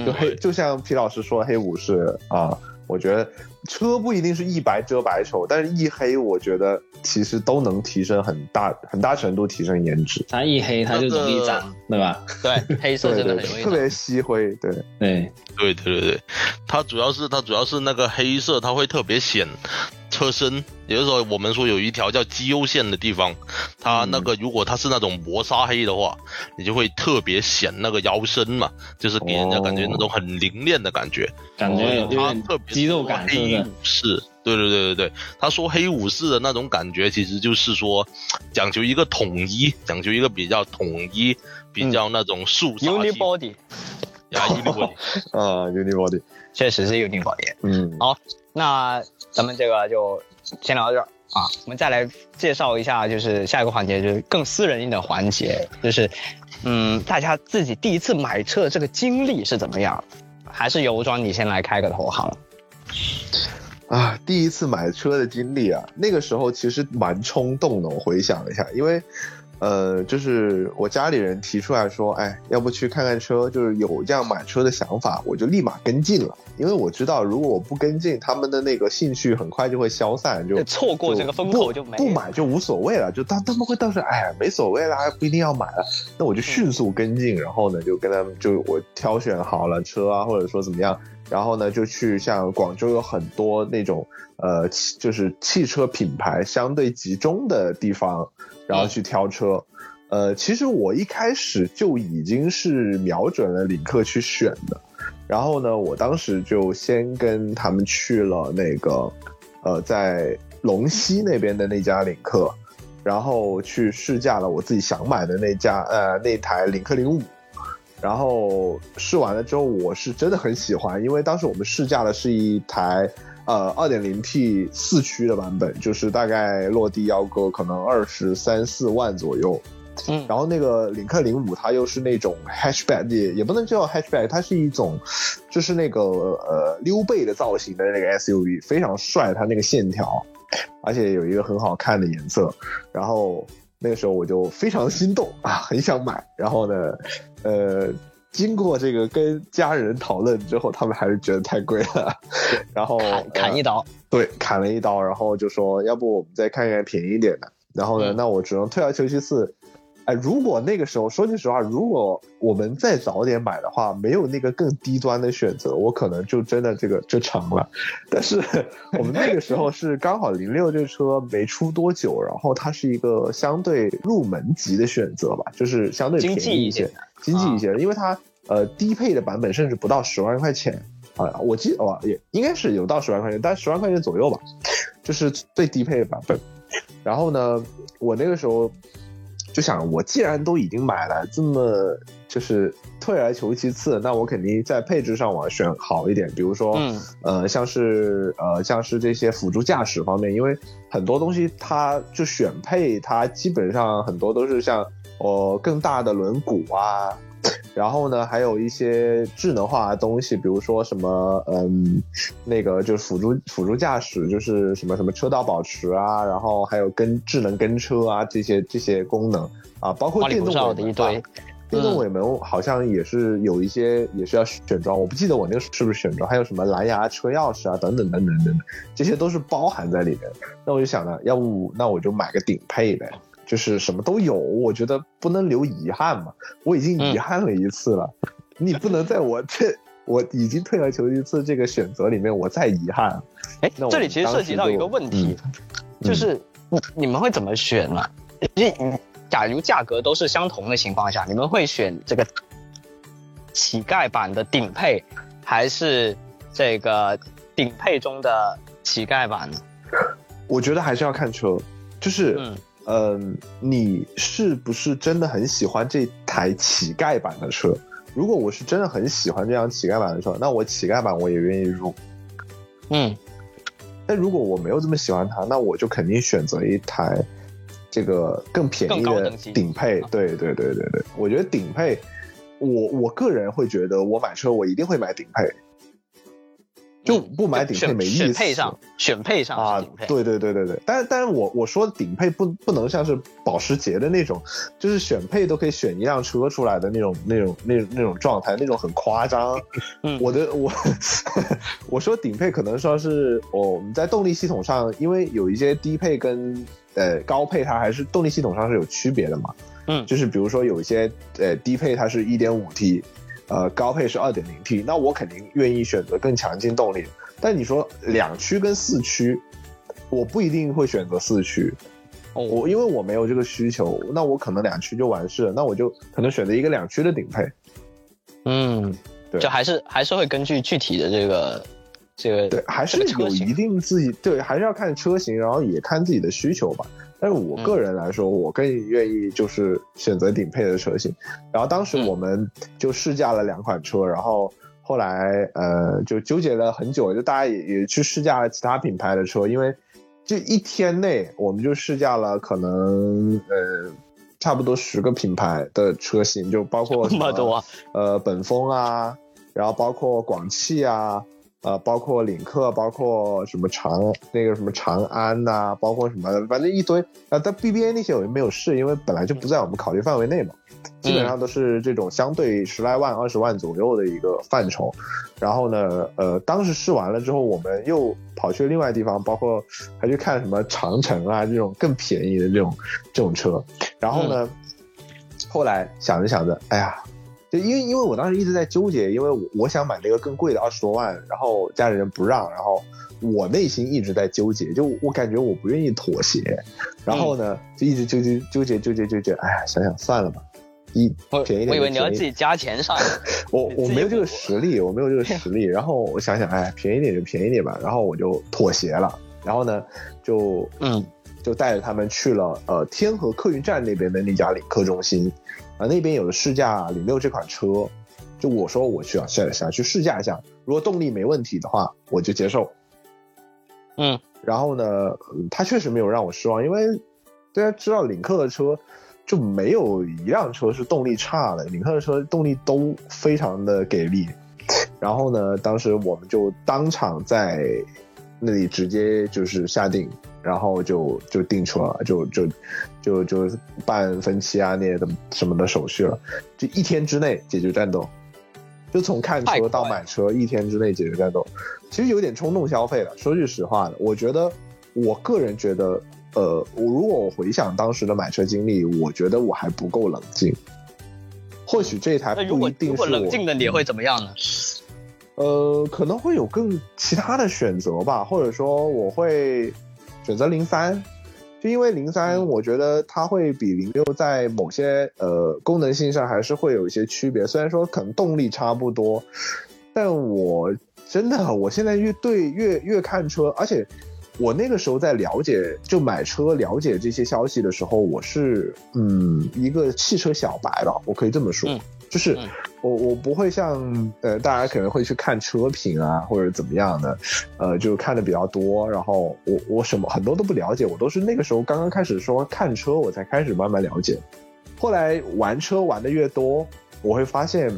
就黑，就像皮老师说黑武士啊，我觉得车不一定是一白遮百丑，但是一黑我觉得其实都能提升很大很大程度提升颜值。它一黑它就容易脏，对吧？对，黑色真的很特别吸灰，对对。对对对对，它主要是它主要是那个黑色，它会特别显车身。也就是说我们说有一条叫肌肉线的地方，它那个如果它是那种磨砂黑的话，你就会特别显那个腰身嘛，就是给人家感觉那种很凌练的感觉，感觉它特别肌肉感黑武士，对对对对对，他说黑武士的那种感觉，其实就是说讲究一个统一，讲究一个比较统一，比较那种肃杀。呀，Unibody，啊，Unibody，确实是 Unibody。嗯，好，那咱们这个就先聊到这儿啊。我们再来介绍一下，就是下一个环节，就是更私人一点的环节，就是，嗯，大家自己第一次买车的这个经历是怎么样？还是由庄你先来开个头好了。啊，第一次买车的经历啊，那个时候其实蛮冲动的。我回想一下，因为。呃，就是我家里人提出来说，哎，要不去看看车，就是有这样买车的想法，我就立马跟进了。因为我知道，如果我不跟进，他们的那个兴趣很快就会消散，就错过这个风口就没不买就无所谓了。就当他们会到时，哎呀，没所谓啦，不一定要买了。那我就迅速跟进，然后呢，就跟他们就我挑选好了车啊，或者说怎么样，然后呢，就去像广州有很多那种呃，就是汽车品牌相对集中的地方。然后去挑车，呃，其实我一开始就已经是瞄准了领克去选的，然后呢，我当时就先跟他们去了那个，呃，在龙溪那边的那家领克，然后去试驾了我自己想买的那家，呃，那台领克零五，然后试完了之后，我是真的很喜欢，因为当时我们试驾的是一台。呃，二点零 T 四驱的版本，就是大概落地要个可能二十三四万左右。嗯，然后那个领克零五，它又是那种 hatchback，也也不能叫 hatchback，它是一种，就是那个呃溜背的造型的那个 SUV，非常帅，它那个线条，而且有一个很好看的颜色。然后那个时候我就非常心动啊，很想买。然后呢，呃。经过这个跟家人讨论之后，他们还是觉得太贵了，然后砍砍一刀，对，砍了一刀，然后就说要不我们再看看便宜一点的，然后呢，那我只能退而求其次。哎，如果那个时候说句实话，如果我们再早点买的话，没有那个更低端的选择，我可能就真的这个就成了。但是 我们那个时候是刚好零六这车没出多久，然后它是一个相对入门级的选择吧，就是相对便宜一些。经济一些，因为它呃低配的版本甚至不到十万块钱啊，我记哦也应该是有到十万块钱，但十万块钱左右吧，就是最低配的版本。然后呢，我那个时候就想，我既然都已经买了这么就是退而求其次，那我肯定在配置上我要选好一点，比如说，呃，像是呃像是这些辅助驾驶方面，因为很多东西它就选配，它基本上很多都是像呃更大的轮毂啊。然后呢，还有一些智能化的东西，比如说什么，嗯，那个就是辅助辅助驾驶，就是什么什么车道保持啊，然后还有跟智能跟车啊这些这些功能啊，包括电动尾门，电动尾门好像也是有一些也是要选装，我不记得我那个是不是选装，还有什么蓝牙车钥匙啊，等等等等等等，这些都是包含在里面。那我就想呢，要不那我就买个顶配呗。就是什么都有，我觉得不能留遗憾嘛。我已经遗憾了一次了，你不能在我这我已经退而求其次这个选择里面，我再遗憾。哎，这里其实涉及到一个问题，就是你们会怎么选呢？你假如价格都是相同的情况下，你们会选这个乞丐版的顶配，还是这个顶配中的乞丐版呢？我觉得还是要看车，就是。嗯，你是不是真的很喜欢这台乞丐版的车？如果我是真的很喜欢这辆乞丐版的车，那我乞丐版我也愿意入。嗯，但如果我没有这么喜欢它，那我就肯定选择一台这个更便宜的顶配。对对对对对，我觉得顶配，我我个人会觉得，我买车我一定会买顶配。就不买顶配没意思。选配上，选配上啊，对对对对对。但是但是我我说的顶配不不能像是保时捷的那种，就是选配都可以选一辆车出来的那种那种那那种状态，那种很夸张。我的我 我说顶配可能说是我们在动力系统上，因为有一些低配跟呃高配它还是动力系统上是有区别的嘛。嗯，就是比如说有一些呃低配它是一点五 T。呃，高配是二点零 T，那我肯定愿意选择更强劲动力。但你说两驱跟四驱，我不一定会选择四驱。哦，我因为我没有这个需求，那我可能两驱就完事了。那我就可能选择一个两驱的顶配。嗯，对，就还是还是会根据具体的这个这个对，还是有一定自己对，还是要看车型，然后也看自己的需求吧。但是我个人来说，我更愿意就是选择顶配的车型。然后当时我们就试驾了两款车，然后后来呃就纠结了很久，就大家也也去试驾了其他品牌的车，因为这一天内我们就试驾了可能呃差不多十个品牌的车型，就包括这么多呃本丰啊，然后包括广汽啊。呃，包括领克，包括什么长那个什么长安呐，包括什么，反正一堆。啊，但 BBA 那些我就没有试，因为本来就不在我们考虑范围内嘛。基本上都是这种相对十来万、二十万左右的一个范畴。然后呢，呃，当时试完了之后，我们又跑去另外地方，包括还去看什么长城啊这种更便宜的这种这种车。然后呢，后来想着想着，哎呀。就因为因为我当时一直在纠结，因为我我想买那个更贵的二十多万，然后家里人不让，然后我内心一直在纠结，就我感觉我不愿意妥协，然后呢就一直纠结纠结纠结纠结，哎呀想想算了吧，一便宜点。我以为你要自己加钱上，我我没有这个实力，我没有这个 实力，然后我想想，哎便宜点就便宜点吧，然后我就妥协了，然后呢就嗯。就带着他们去了呃天河客运站那边的那家领克中心。啊，那边有的试驾领六这款车，就我说我去啊，想想去试驾一下，如果动力没问题的话，我就接受。嗯，然后呢，他确实没有让我失望，因为大家知道领克的车就没有一辆车是动力差的，领克的车动力都非常的给力。然后呢，当时我们就当场在那里直接就是下定。然后就就订车了，就就就就办分期啊那些的什么的手续了，就一天之内解决战斗，就从看车到买车一天之内解决战斗，其实有点冲动消费了。说句实话的，我觉得我个人觉得，呃，我如果我回想当时的买车经历，我觉得我还不够冷静。或许这台不一定是如果冷静的你会怎么样呢？呃，可能会有更其他的选择吧，或者说我会。选择零三，就因为零三，我觉得它会比零六在某些呃功能性上还是会有一些区别。虽然说可能动力差不多，但我真的我现在越对越越看车，而且我那个时候在了解就买车了解这些消息的时候，我是嗯一个汽车小白了，我可以这么说。就是我我不会像呃大家可能会去看车评啊或者怎么样的，呃就看的比较多，然后我我什么很多都不了解，我都是那个时候刚刚开始说看车，我才开始慢慢了解。后来玩车玩的越多，我会发现，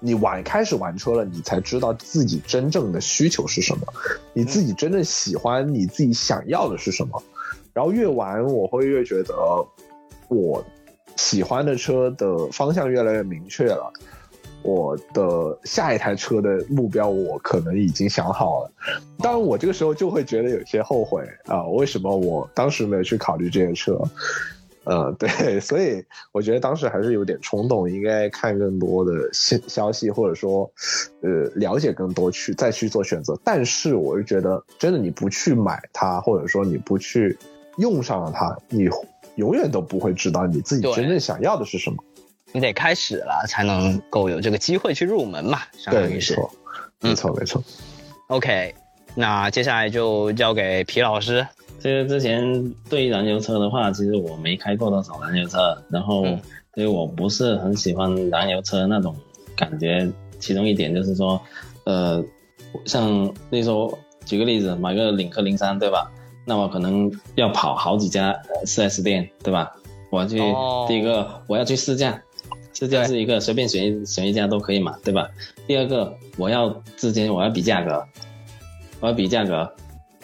你玩开始玩车了，你才知道自己真正的需求是什么，你自己真正喜欢你自己想要的是什么，然后越玩我会越觉得我。喜欢的车的方向越来越明确了，我的下一台车的目标我可能已经想好了，当然我这个时候就会觉得有些后悔啊，为什么我当时没有去考虑这些车？呃，对，所以我觉得当时还是有点冲动，应该看更多的消消息，或者说，呃，了解更多去再去做选择。但是我是觉得，真的你不去买它，或者说你不去用上了它，你。永远都不会知道你自己真正想要的是什么，你得开始了才能够有这个机会去入门嘛，相当于是，没错没错。OK，那接下来就交给皮老师。其实之前对燃油车的话，其实我没开过多少燃油车，然后所以我不是很喜欢燃油车那种感觉。其中一点就是说，呃，像那时候举个例子，买个领克零三，对吧？那我可能要跑好几家四 S 店，对吧？我要去第一个，我要去试驾，试驾是一个随便选一选一家都可以嘛，对吧？第二个，我要之间我要比价格，我要比价格，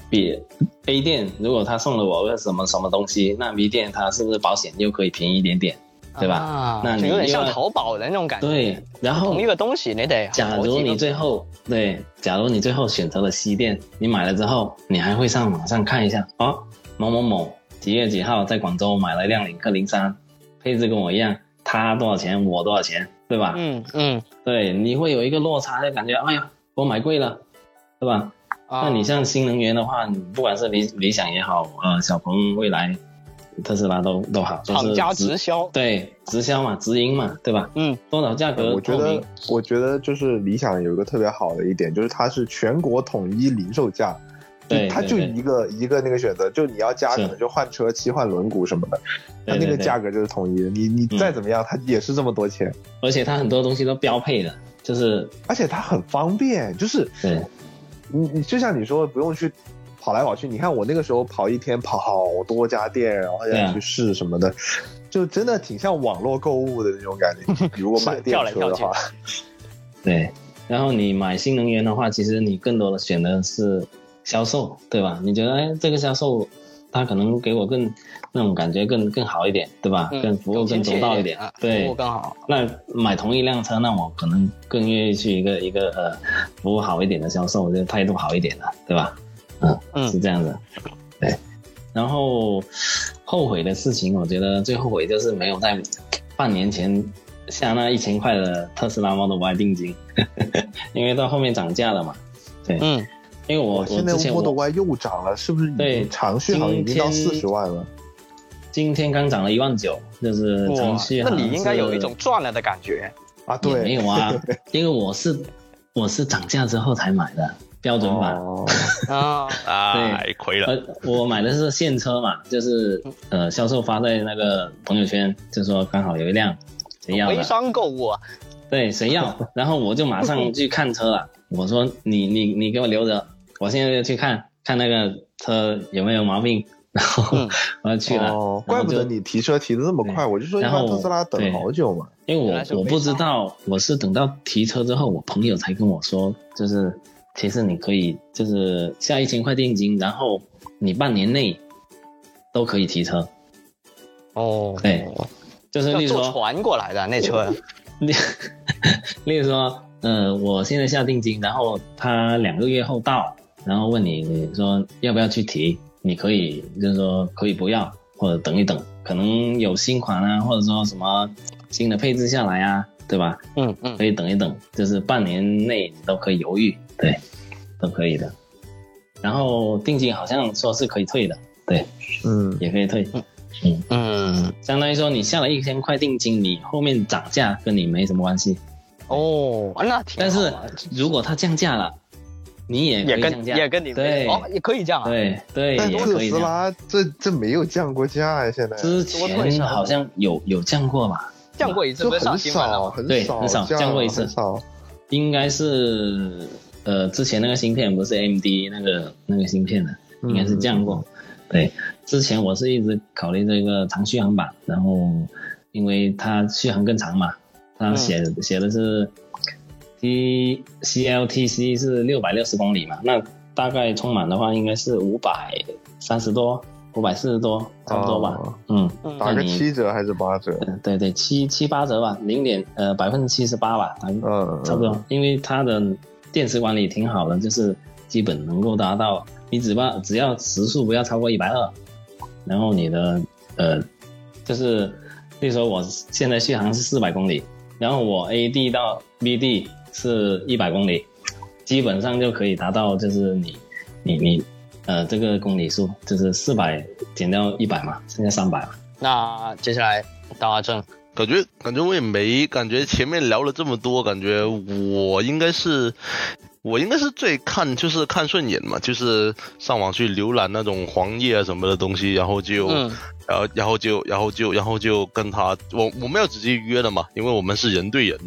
比 A 店如果他送了我个什么什么东西，那 B 店他是不是保险又可以便宜一点点？对吧？那有点像淘宝的那种感觉。对，然后同一个东西你得。假如你最后对，假如你最后选择了西店，你买了之后，你还会上网上看一下哦，某某某几月几号在广州买了一辆领克零三，配置跟我一样，他多少钱，我多少钱，对吧？嗯嗯，对，你会有一个落差，的感觉哎呀，我买贵了，对吧？那你像新能源的话，你不管是理理想也好，呃，小鹏、未来。特斯拉都都好，厂家直销对直销嘛，直营嘛，对吧？嗯，多少价格？我觉得，我觉得就是理想有一个特别好的一点，就是它是全国统一零售价，对，它就一个一个那个选择，就你要加可能就换车漆换轮毂什么的，它那个价格就是统一的，你你再怎么样，它也是这么多钱。而且它很多东西都标配的，就是而且它很方便，就是对，你你就像你说不用去。跑来跑去，你看我那个时候跑一天跑好多家店，然后要去试什么的，就真的挺像网络购物的那种感觉。如果买电车的话，对。然后你买新能源的话，其实你更多的选的是销售，对吧？你觉得哎，这个销售他可能给我更那种感觉更更好一点，对吧？更服务更周到一点，对，服务更好。那买同一辆车，那我可能更愿意去一个一个呃服务好一点的销售，就态度好一点的，对吧？嗯，是这样的，对。然后后悔的事情，我觉得最后悔就是没有在半年前下那一千块的特斯拉 Model Y 定金，因为到后面涨价了嘛。对，嗯，因为我现在 Model Y 又涨了，是不是？对，长续航已经到四十万了。今天刚涨了一万九，就是长续航。那你应该有一种赚了的感觉啊？对，没有啊，因为我是我是涨价之后才买的。标准版 啊啊，亏了。我买的是现车嘛，就是呃，销售发在那个朋友圈，就说刚好有一辆，谁要？微商购物。对，谁要？然后我就马上去看车了。我说你你你给我留着，我现在就去看看那个车有没有毛病。然后我要去了。哦，怪不得你提车提的那么快，我就说一般特斯拉等好久嘛。因为我我不知道，我是等到提车之后，我朋友才跟我说，就是。其实你可以就是下一千块定金，然后你半年内都可以提车。哦，对，就是例如说传过来的那车，例 例如说，呃，我现在下定金，然后他两个月后到，然后问你，你说要不要去提？你可以就是说可以不要，或者等一等，可能有新款啊，或者说什么新的配置下来啊，对吧？嗯嗯，可以等一等，就是半年内你都可以犹豫。对，都可以的。然后定金好像说是可以退的，对，嗯，也可以退。嗯嗯，相当于说你下了一千块定金，你后面涨价跟你没什么关系。哦，那挺。但是如果它降价了，你也也跟也跟你对哦，也可以降啊。对对，但特斯拉这这没有降过价呀，现在之前好像有有降过吧？降过一次，很少很少，很少降过一次。少，应该是呃，之前那个芯片不是 AMD 那个那个芯片的，应该是降过。对，之前我是一直考虑这个长续航版，然后因为它续航更长嘛，它写写的是 T C L T C 是六百六十公里嘛，那大概充满的话应该是五百三十多。五百四十多，差不多吧。嗯，打个七折还是八折？对对，七七八折吧，零点呃百分之七十八吧，嗯，差不多。因为它的电池管理挺好的，就是基本能够达到，你只要只要时速不要超过一百二，然后你的呃就是，比如说我现在续航是四百公里，然后我 A D 到 B D 是一百公里，基本上就可以达到，就是你你你。呃，这个公里数就是四百减掉一百嘛，剩下三百嘛。那接下来到阿正，感觉感觉我也没感觉前面聊了这么多，感觉我应该是我应该是最看就是看顺眼嘛，就是上网去浏览那种黄页啊什么的东西，然后就。然后，然后就，然后就，然后就跟他，我我没有直接约的嘛，因为我们是人对人，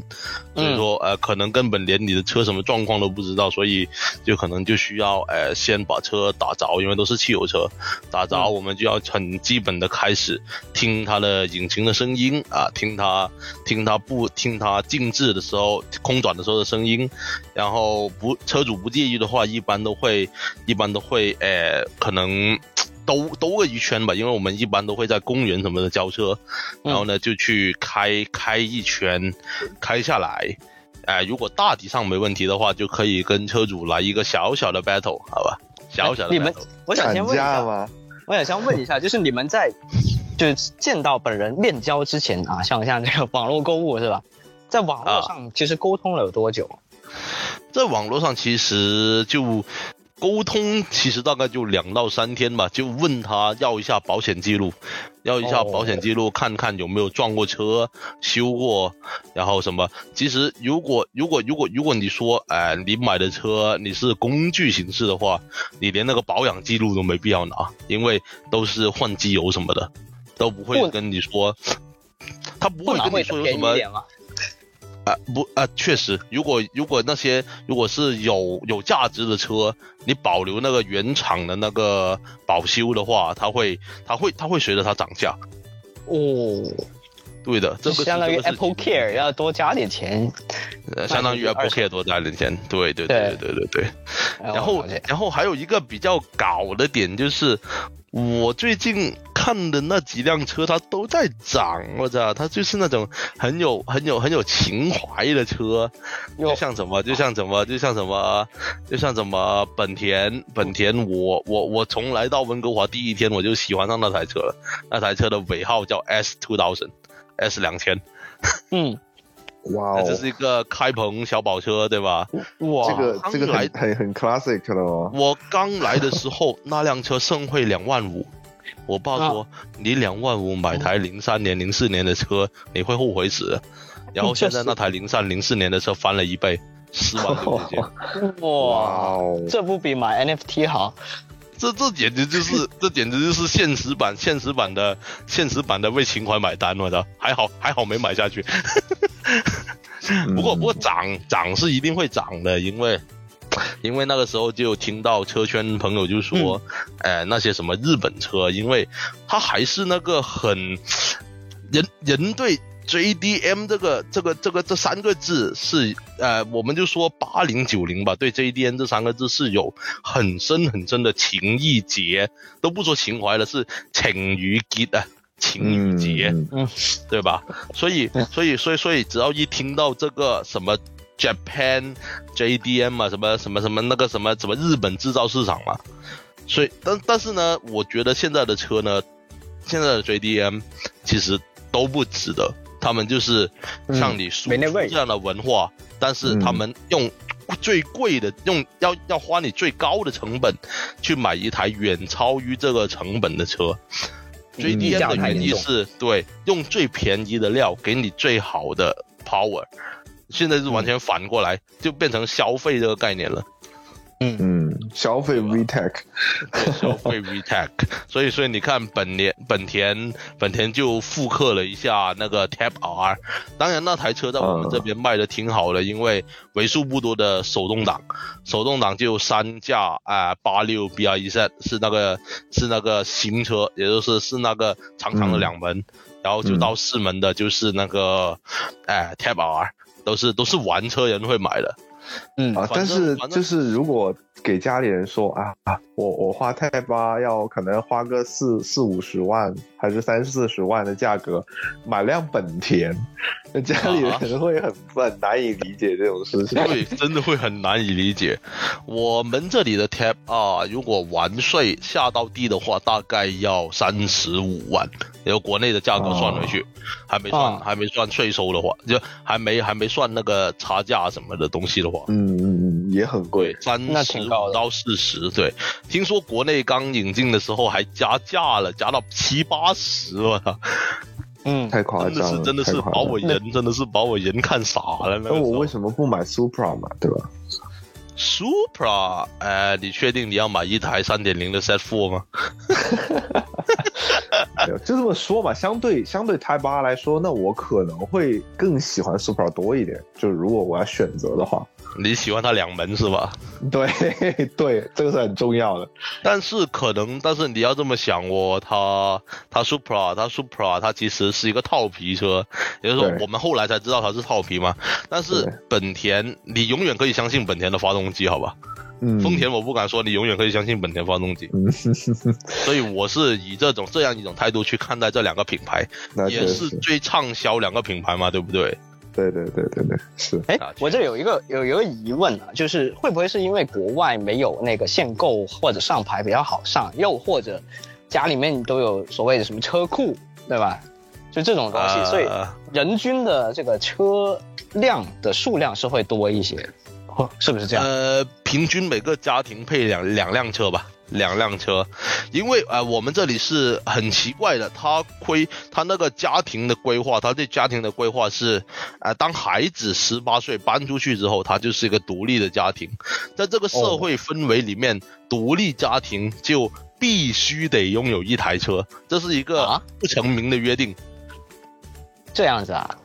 所以说，呃，可能根本连你的车什么状况都不知道，所以就可能就需要，呃，先把车打着，因为都是汽油车，打着，我们就要很基本的开始听它的引擎的声音啊，听它，听它不听它静置的时候，空转的时候的声音，然后不车主不介意的话，一般都会，一般都会，呃，可能。兜兜个一圈吧，因为我们一般都会在公园什么的交车，然后呢就去开开一圈，开下来，哎，如果大体上没问题的话，就可以跟车主来一个小小的 battle，好吧？小小的。你们，我想先问一下，我想先问一下，就是你们在就是见到本人面交之前啊，像像这个网络购物是吧？在网络上其实沟通了有多久？在网络上其实就。沟通其实大概就两到三天吧，就问他要一下保险记录，要一下保险记录，看看有没有撞过车、修过，然后什么。其实如果如果如果如果你说，哎，你买的车你是工具形式的话，你连那个保养记录都没必要拿，因为都是换机油什么的，都不会跟你说，他不会跟你说有什么。啊不啊，确实，如果如果那些如果是有有价值的车，你保留那个原厂的那个保修的话，它会它会它会随着它涨价。哦，对的，这个相当于 Apple Care 要多加点钱，呃，相当于 Apple Care 多加点钱，对对对对对对对。然后然后还有一个比较搞的点就是。我最近看的那几辆车，它都在涨，我操，它就是那种很有、很有、很有情怀的车，就像什么，就像什么，就像什么，就像什么本田，本田，我我我从来到温哥华第一天我就喜欢上那台车了，那台车的尾号叫 S two thousand，S 两千，嗯。哇，这是一个开篷小跑车，对吧？哇，这个这个很很很 classic 的哦。我刚来的时候，那辆车盛会两万五，我爸说你两万五买台零三年、零四年的车，你会后悔死。然后现在那台零三、零四年的车翻了一倍，四万多块钱。哇，这不比买 NFT 好？这这简直就是这简直就是现实版现实版的现实版的为情怀买单，我操！还好还好没买下去。不过不过涨涨是一定会涨的，因为因为那个时候就听到车圈朋友就说，哎那些什么日本车，因为它还是那个很人人对。JDM 这个这个这个这三个字是呃，我们就说八零九零吧，对 JDM 这三个字是有很深很深的情谊结，都不说情怀了，是情与结啊，情与结，嗯，对吧？所以所以所以所以，只要一听到这个什么 Japan JDM 啊，什么什么什么那个什么什么日本制造市场嘛，所以但但是呢，我觉得现在的车呢，现在的 JDM 其实都不值得。他们就是像你输出这样的文化，但是他们用最贵的，用要要花你最高的成本去买一台远超于这个成本的车。最低的原因是对用最便宜的料给你最好的 power，现在是完全反过来，就变成消费这个概念了。嗯。嗯，消费 VTEC，消费 VTEC，所以所以你看本田本田本田就复刻了一下那个 Type R，当然那台车在我们这边卖的挺好的，因为为数不多的手动挡，手动挡就三架啊八六 BRZ 是那个是那个新车，也就是是那个长长的两门，然后就到四门的就是那个哎 Type R，都是都是玩车人会买的。嗯啊，但是就是如果给家里人说啊啊，我我花泰八要可能花个四四五十万还是三四十万的价格买辆本田，那家里人会很很难以理解这种事情，对，真的会很难以理解。我们这里的 Tab 啊，如果完税下到地的话，大概要三十五万。由国内的价格算回去，还没算还没算税收的话，就还没还没算那个差价什么的东西的话，嗯嗯嗯，也很贵，三十五到四十。对，听说国内刚引进的时候还加价了，加到七八十了。嗯，太夸张，真的是真的是把我人真的是把我人看傻了。那我为什么不买 Supra 嘛？对吧？Supra，哎，你确定你要买一台三点零的 Set Four 吗？就这么说吧，相对相对 Type 八来说，那我可能会更喜欢 Supra 多一点。就是如果我要选择的话，你喜欢它两门是吧？对 对，这个是很重要的。但是可能，但是你要这么想哦，它它 Supra 它 Supra 它其实是一个套皮车，也就是说我们后来才知道它是套皮嘛。但是本田，你永远可以相信本田的发动机，好吧？嗯丰田我不敢说，你永远可以相信本田发动机。嗯 所以我是以这种这样一种态度去看待这两个品牌，也是最畅销两个品牌嘛，对不对？对对对对对，是。哎，我这有一个有一个疑问啊，就是会不会是因为国外没有那个限购或者上牌比较好上，又或者家里面都有所谓的什么车库，对吧？就这种东西，所以人均的这个车辆的数量是会多一些。是不是这样？呃，平均每个家庭配两两辆车吧，两辆车，因为呃，我们这里是很奇怪的，他规他那个家庭的规划，他对家庭的规划是，呃，当孩子十八岁搬出去之后，他就是一个独立的家庭，在这个社会氛围里面，独立家庭就必须得拥有一台车，这是一个不成名的约定。这样子啊？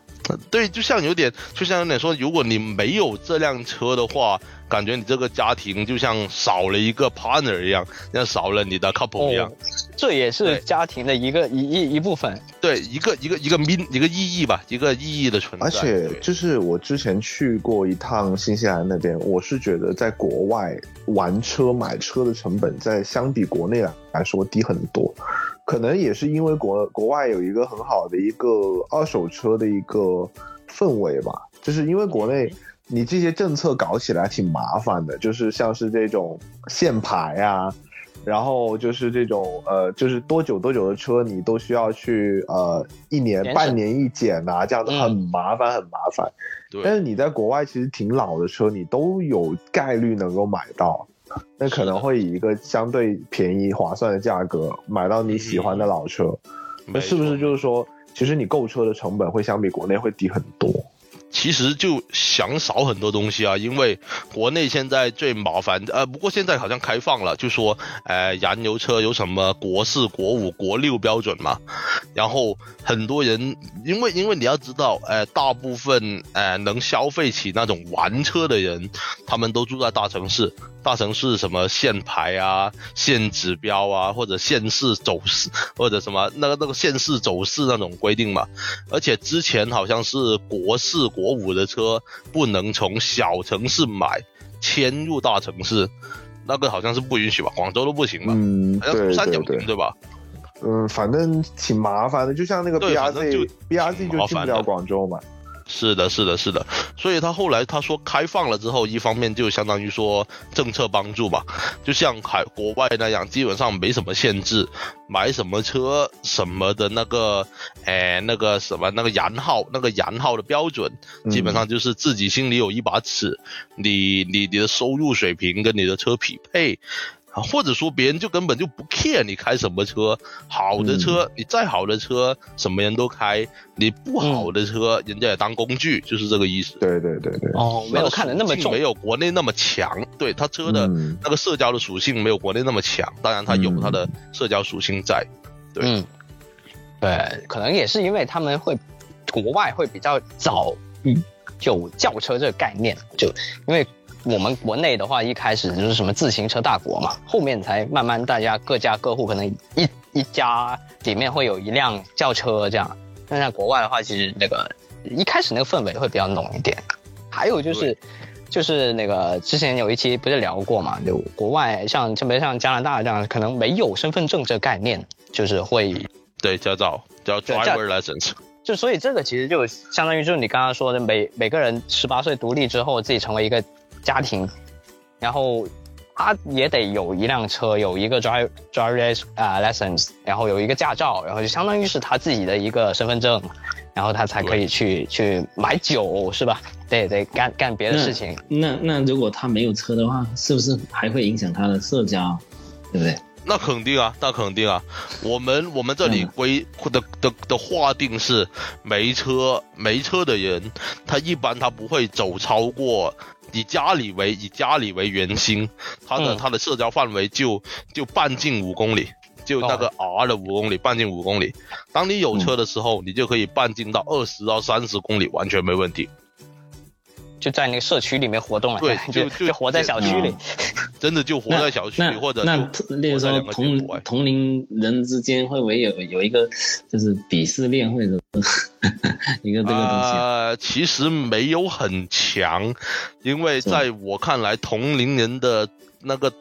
对，就像有点，就像有点说，如果你没有这辆车的话，感觉你这个家庭就像少了一个 partner 一样，像少了你的 couple 一样。这也是家庭的一个一一一部分。对，一个一个一个 min 一个意义吧，一个意义的存在。而且就是我之前去过一趟新西兰那边，我是觉得在国外玩车买车的成本在相比国内来说低很多。可能也是因为国国外有一个很好的一个二手车的一个氛围吧，就是因为国内你这些政策搞起来挺麻烦的，就是像是这种限牌啊，然后就是这种呃，就是多久多久的车你都需要去呃一年半年一检呐，这样子很麻烦很麻烦。但是你在国外其实挺老的车，你都有概率能够买到。那可能会以一个相对便宜、划算的价格买到你喜欢的老车，那是不是就是说，其实你购车的成本会相比国内会低很多？其实就想少很多东西啊，因为国内现在最麻烦，呃，不过现在好像开放了，就说，呃，燃油车有什么国四、国五、国六标准嘛，然后很多人，因为因为你要知道，呃，大部分呃能消费起那种玩车的人，他们都住在大城市，大城市什么限牌啊、限指标啊，或者限市走势，或者什么那个那个限市走势那种规定嘛，而且之前好像是国四国。五的车不能从小城市买，迁入大城市，那个好像是不允许吧？广州都不行吧？嗯，对对对，对吧？嗯，反正挺麻烦的，就像那个 B R Z，B R Z 就进不了广州嘛。是的，是的，是的，所以他后来他说开放了之后，一方面就相当于说政策帮助吧，就像海国外那样，基本上没什么限制，买什么车什么的那个，哎，那个什么那个燃耗那个燃耗的标准，基本上就是自己心里有一把尺，你你你的收入水平跟你的车匹配。啊，或者说别人就根本就不 care 你开什么车，好的车，你再好的车，什么人都开；你不好的车，人家也当工具，就是这个意思。对对对对。哦，没有看的那么重，没有国内那么强。对它车的那个社交的属性没有国内那么强，当然它有它的社交属性在。对，对，可能也是因为他们会国外会比较早有轿车这个概念，就因为。我们国内的话，一开始就是什么自行车大国嘛，后面才慢慢大家各家各户可能一一家里面会有一辆轿车这样。但在国外的话，其实那个一开始那个氛围会比较浓一点。还有就是，就是那个之前有一期不是聊过嘛，就国外像特别像加拿大这样，可能没有身份证这个概念，就是会对驾照叫 driver license。就所以这个其实就相当于就是你刚刚说的，每每个人十八岁独立之后自己成为一个。家庭，然后他也得有一辆车，有一个 drive drive 啊 license，然后有一个驾照，然后就相当于是他自己的一个身份证，然后他才可以去去买酒，是吧？对对，干干别的事情。那那如果他没有车的话，是不是还会影响他的社交？对不对？那肯定啊，那肯定啊。我们我们这里规的的的划定是没车没车的人，他一般他不会走超过。以家里为以家里为圆心，他的他的社交范围就就半径五公里，就那个 R 的五公里，半径五公里。当你有车的时候，你就可以半径到二十到三十公里，完全没问题。就在那个社区里面活动了，对，就就活在小区里，真的就活在小区里，或者那例如说同同龄人之间会不会有有一个就是鄙视链或者 一个这个东西？呃，其实没有很强，因为在我看来，同龄人的那个。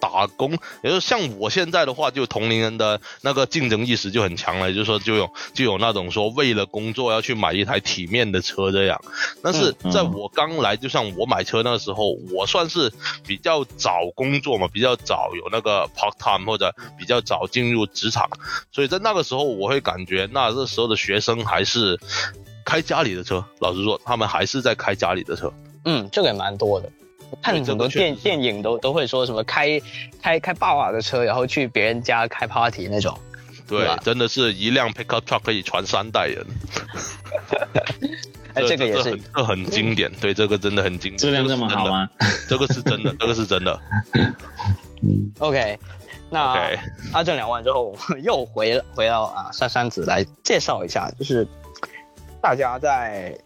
打工，也就像我现在的话，就同龄人的那个竞争意识就很强了，就是说就有就有那种说为了工作要去买一台体面的车这样。但是在我刚来，就像我买车那个时候，我算是比较早工作嘛，比较早有那个 part time 或者比较早进入职场，所以在那个时候我会感觉，那这时候的学生还是开家里的车。老实说，他们还是在开家里的车。嗯，这个也蛮多的。看很多电电影都都会说什么开开开霸瓦的车，然后去别人家开 party 那种，对，真的是一辆 pickup truck 可以传三代人。哎，这个也是，这很经典，对，这个真的很经典。质量这么好吗？这个是真的，这个是真的。OK，那阿正聊完之后，我们又回回到啊珊珊子来介绍一下，就是大家在。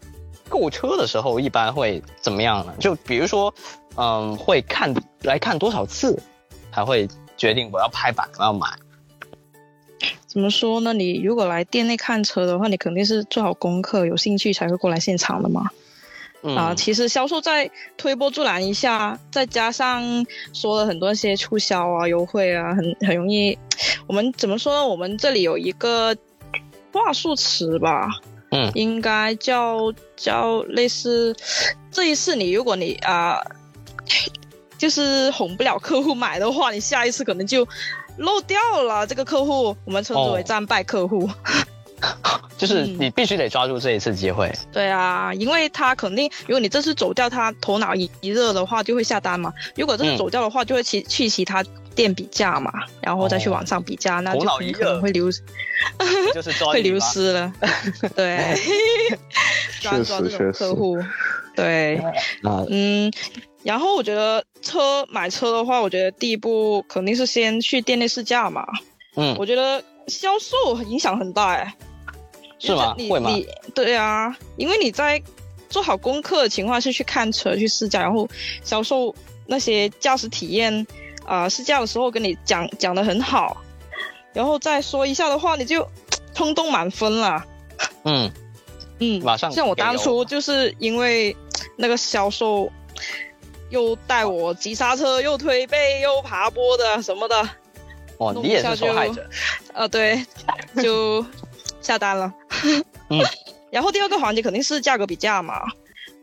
购车的时候一般会怎么样呢？就比如说，嗯，会看来看多少次，才会决定我要拍板我要买。怎么说呢？你如果来店内看车的话，你肯定是做好功课，有兴趣才会过来现场的嘛。啊，其实销售在推波助澜一下，再加上说了很多些促销啊、优惠啊，很很容易。我们怎么说呢？我们这里有一个话术词吧。嗯，应该叫叫类似，这一次你如果你啊，就是哄不了客户买的话，你下一次可能就漏掉了这个客户，我们称之为战败客户。就是你必须得抓住这一次机会。对啊，因为他肯定，如果你这次走掉，他头脑一一热的话就会下单嘛。如果这次走掉的话，就会去去其他店比价嘛，然后再去网上比价，那就可能会流，就是 会流失了。对，抓抓这种客户。对，嗯，然后我觉得车买车的话，我觉得第一步肯定是先去店内试驾嘛。嗯，我觉得销售影响很大哎。是吗？会吗？对啊，因为你在做好功课的情况下去看车去试驾，然后销售那些驾驶体验啊试驾的时候跟你讲讲的很好，然后再说一下的话，你就 冲动满分了。嗯 嗯，马上像我当初就是因为那个销售又带我急刹车又推背又爬坡的什么的，哦，你也是受害者。呃，对，就。下单了，嗯，然后第二个环节肯定是价格比价嘛，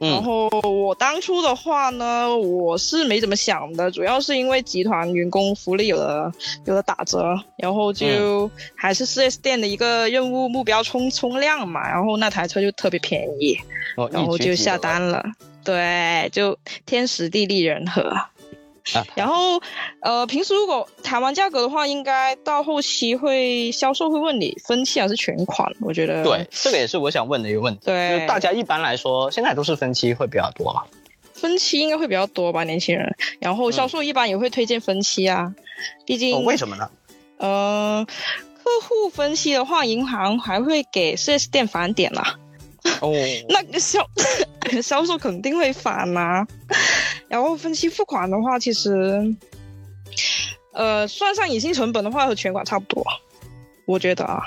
然后我当初的话呢，我是没怎么想的，主要是因为集团员工福利有了有了打折，然后就还是 4S 店的一个任务目标冲冲量嘛，然后那台车就特别便宜，然后就下单了。对，就天时地利人和。然后，呃，平时如果谈完价格的话，应该到后期会销售会问你分期还是全款？我觉得对，这个也是我想问的一个问题。对，大家一般来说现在都是分期会比较多嘛？分期应该会比较多吧，年轻人。然后销售一般也会推荐分期啊，毕竟为什么呢？呃，客户分期的话，银行还会给 4S 店返点啦。哦，那个销 销售肯定会返嘛。然后分期付款的话，其实，呃，算上隐性成本的话，和全款差不多，我觉得啊。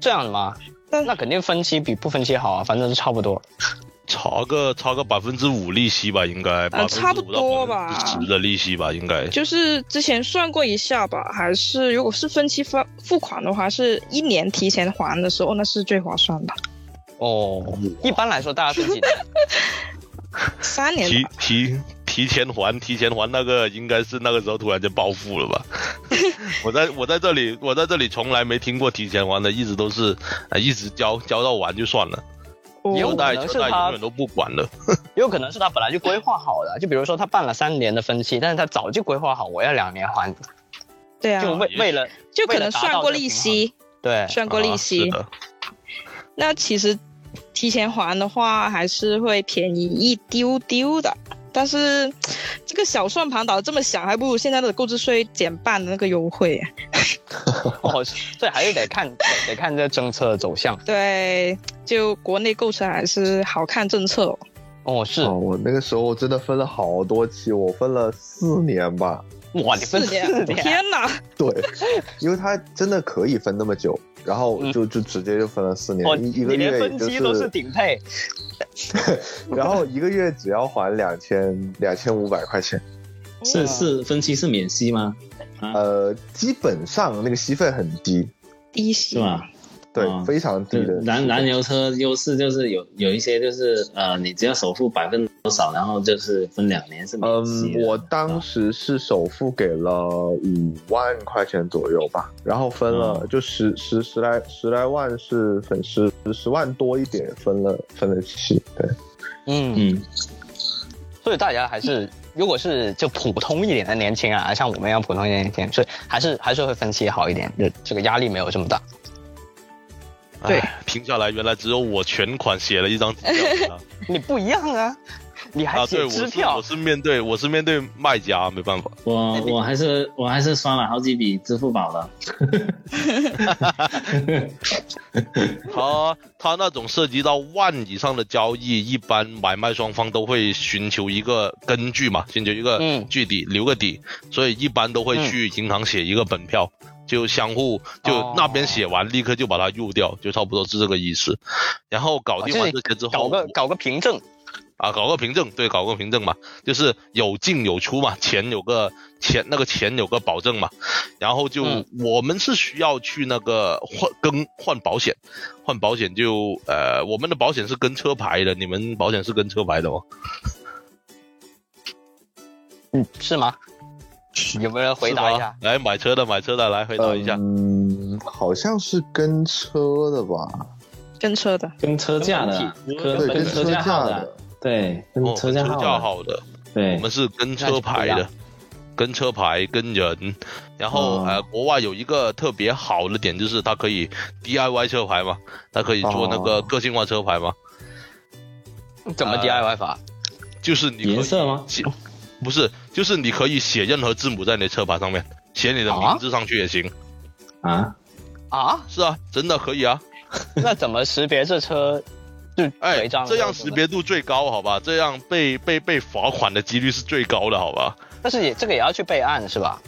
这样的吗？那肯定分期比不分期好啊，反正是差不多。差个差个百分之五利息吧，应该。呃，差不多吧。十的利息吧，应该。就是之前算过一下吧，还是如果是分期付付款的话，是一年提前还的时候，那是最划算的。哦，一般来说大家是几年？三年。提提提前还，提前还那个应该是那个时候突然间暴富了吧？我在我在这里，我在这里从来没听过提前还的，一直都是啊，一直交交到完就算了。有可能是他永远都不管了。有可能是他本来就规划好的，就比如说他办了三年的分期，但是他早就规划好我要两年还。对啊。就为为了就可能算过利息。对，算过利息。那其实。提前还的话，还是会便宜一丢丢的。但是这个小算盘打的这么响，还不如现在的购置税减半的那个优惠。哦，这还是得看得看这政策走向。对，就国内购车还是好看政策。哦，是哦。我那个时候真的分了好多期，我分了四年吧。哇，你分四年？天哪！对，因为它真的可以分那么久。然后就就直接就分了四年，一一个月分期都是顶配，然后一个月只要还两千两千五百块钱，是是分期是免息吗？呃，基本上那个息费很低，低息。是吧？对，非常低的。燃燃油车优势就是有有一些就是呃，你只要首付百分多少，然后就是分两年是免息。嗯，我当时是首付给了五万块钱左右吧，然后分了就十十十来十来万是分十十万多一点分了分了期，对，嗯嗯。所以大家还是如果是就普通一点的年轻人啊，像我们一样普通一点年轻，所以还是还是会分期好一点，这这个压力没有这么大。对，听下来原来只有我全款写了一张支票，你不一样啊，你还写支票？我是面对我是面对卖家，没办法，我我还是我还是刷了好几笔支付宝的。他他那种涉及到万以上的交易，一般买卖双方都会寻求一个根据嘛，寻求一个据底留个底，所以一般都会去银行写一个本票。就相互就那边写完，立刻就把它入掉，就差不多是这个意思。然后搞定完这些之后，搞个搞个凭证啊，搞个凭证，对，搞个凭证嘛，就是有进有出嘛，钱有个钱，那个钱有个保证嘛。然后就我们是需要去那个换更换保险，换保险就呃，我们的保险是跟车牌的，你们保险是跟车牌的吗？嗯，是吗？有没有人回答一下？来买车的，买车的来回答一下。嗯，好像是跟车的吧？跟车的，跟车架的，跟车架号的，对，跟车架号的，对。我们是跟车牌的，跟车牌跟人。然后呃，国外有一个特别好的点，就是它可以 DIY 车牌嘛，它可以做那个个性化车牌嘛。怎么 DIY 法？就是你颜色吗？不是，就是你可以写任何字母在你的车牌上面，写你的名字上去也行。啊啊，是啊，真的可以啊。那怎么识别这车？就哎，这样识别度最高，好吧？这样被被被罚款的几率是最高的，好吧？但是也这个也要去备案是吧？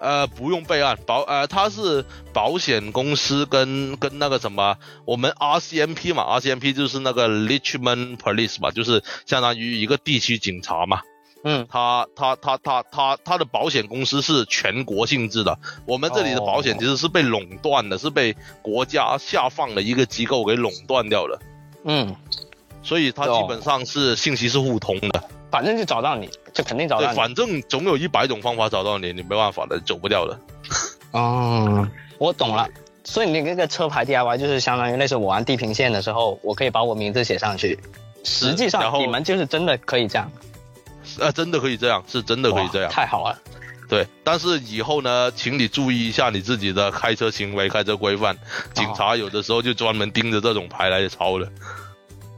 呃，不用备案，保呃，它是保险公司跟跟那个什么，我们 RCMP 嘛，RCMP 就是那个 Richmond Police 嘛，就是相当于一个地区警察嘛。嗯，他他他他他他的保险公司是全国性质的，我们这里的保险其实是被垄断的，是被国家下放的一个机构给垄断掉了。嗯，所以它基本上是信息是互通的。反正就找到你，就肯定找到你。反正总有一百种方法找到你，你没办法的，走不掉的。哦，我懂了。所以你那个车牌 DIY 就是相当于类似我玩地平线的时候，我可以把我名字写上去。实际上你们就是真的可以这样。啊，真的可以这样，是真的可以这样。太好了。对，但是以后呢，请你注意一下你自己的开车行为、开车规范。警察有的时候就专门盯着这种牌来抄的。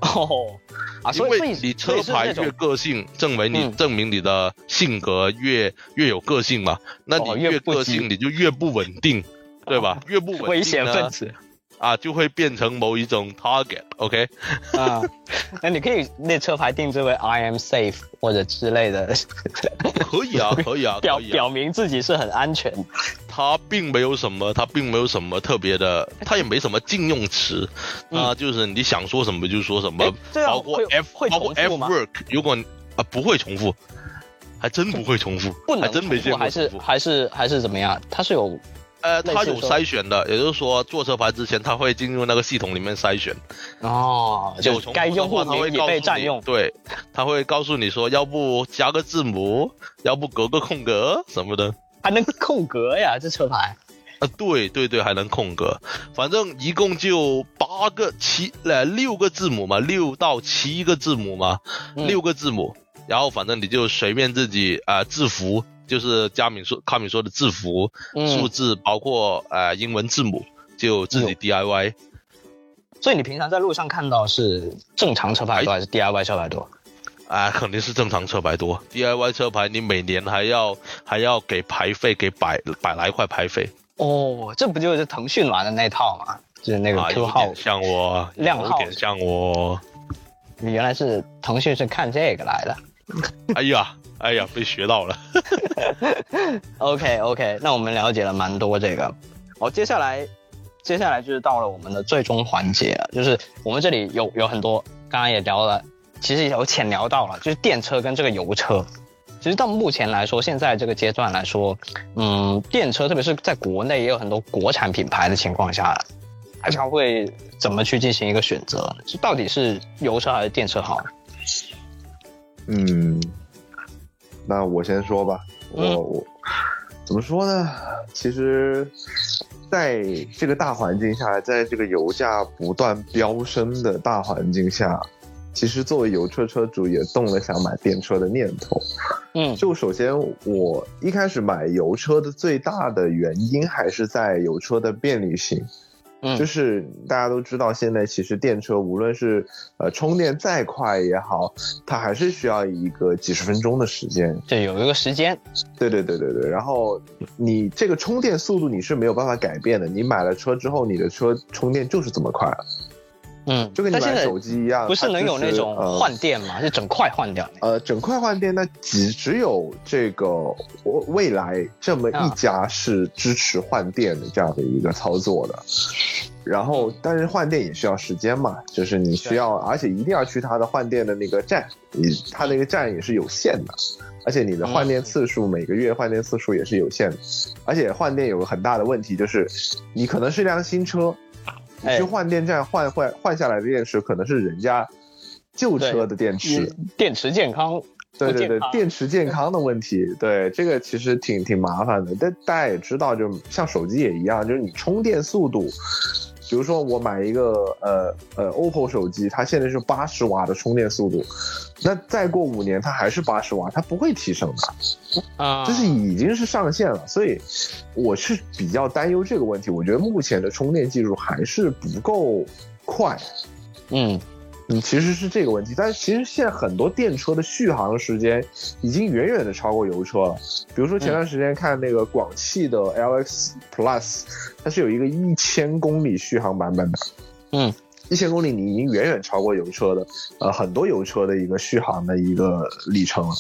哦，啊，因为你车牌越个性，证明你证明你的性格越越有个性嘛。那你越个性，你就越不稳定，对吧？越不稳定危险分子。啊，就会变成某一种 target，OK？啊，那你可以那车牌定制为 I am safe 或者之类的。可以啊，可以啊，表表明自己是很安全。它并没有什么，它并没有什么特别的，它也没什么禁用词啊，就是你想说什么就说什么，包括 F，包括 F work，如果啊不会重复，还真不会重复，不能重复，还是还是还是怎么样？它是有。呃，他有筛选的，也就是说做车牌之前，他会进入那个系统里面筛选。哦，就该用户名已被占用。对，他会告诉你说，要不加个字母，要不隔个空格什么的。还能空格呀，这车牌。啊，对对对，还能空格。反正一共就八个七呃六个字母嘛，六到七个字母嘛，六个字母。然后反正你就随便自己啊字符。就是佳敏说、康敏说的字符、数字，包括呃英文字母，就自己 DIY。所以你平常在路上看到是正常车牌多还是 DIY 车牌多？啊，肯定是正常车牌多。DIY 车牌你每年还要还要给牌费，给百百来块牌费。哦，这不就是腾讯玩的那套吗？就是那个 Q 号，像我，亮号，有点像我。你原来是腾讯是看这个来的。哎呀。哎呀，被学到了。OK OK，那我们了解了蛮多这个。好，接下来，接下来就是到了我们的最终环节了，就是我们这里有有很多，刚刚也聊了，其实有浅聊到了，就是电车跟这个油车。其实到目前来说，现在这个阶段来说，嗯，电车特别是在国内也有很多国产品牌的情况下，大家会怎么去进行一个选择？就到底是油车还是电车好？嗯。那我先说吧，我我怎么说呢？其实，在这个大环境下，在这个油价不断飙升的大环境下，其实作为油车车主也动了想买电车的念头。嗯，就首先我一开始买油车的最大的原因还是在油车的便利性。就是大家都知道，现在其实电车无论是呃充电再快也好，它还是需要一个几十分钟的时间。对，有一个时间。对对对对对。然后你这个充电速度你是没有办法改变的。你买了车之后，你的车充电就是这么快。嗯，就跟你买手机一样，不是能有那种换电吗？是整块换掉？呃，整块换电，那只只有这个未来这么一家是支持换电的这样的一个操作的。然后，但是换电也需要时间嘛，就是你需要，而且一定要去它的换电的那个站，你它那个站也是有限的，而且你的换电次数每个月换电次数也是有限的，而且换电有个很大的问题就是，你可能是辆新车，你去换电站换换换下来的电池可能是人家旧车的电池，电池健康，对对对，电池健康的问题，对这个其实挺挺麻烦的，但大家也知道，就像手机也一样，就是你充电速度。比如说我买一个呃呃 OPPO 手机，它现在是八十瓦的充电速度，那再过五年它还是八十瓦，它不会提升的，啊，这是已经是上限了，所以我是比较担忧这个问题。我觉得目前的充电技术还是不够快，嗯。嗯，其实是这个问题，但是其实现在很多电车的续航时间已经远远的超过油车了。比如说前段时间看那个广汽的 LX Plus，它是有一个一千公里续航版本的。嗯，一千公里你已经远远超过油车的，呃，很多油车的一个续航的一个里程了。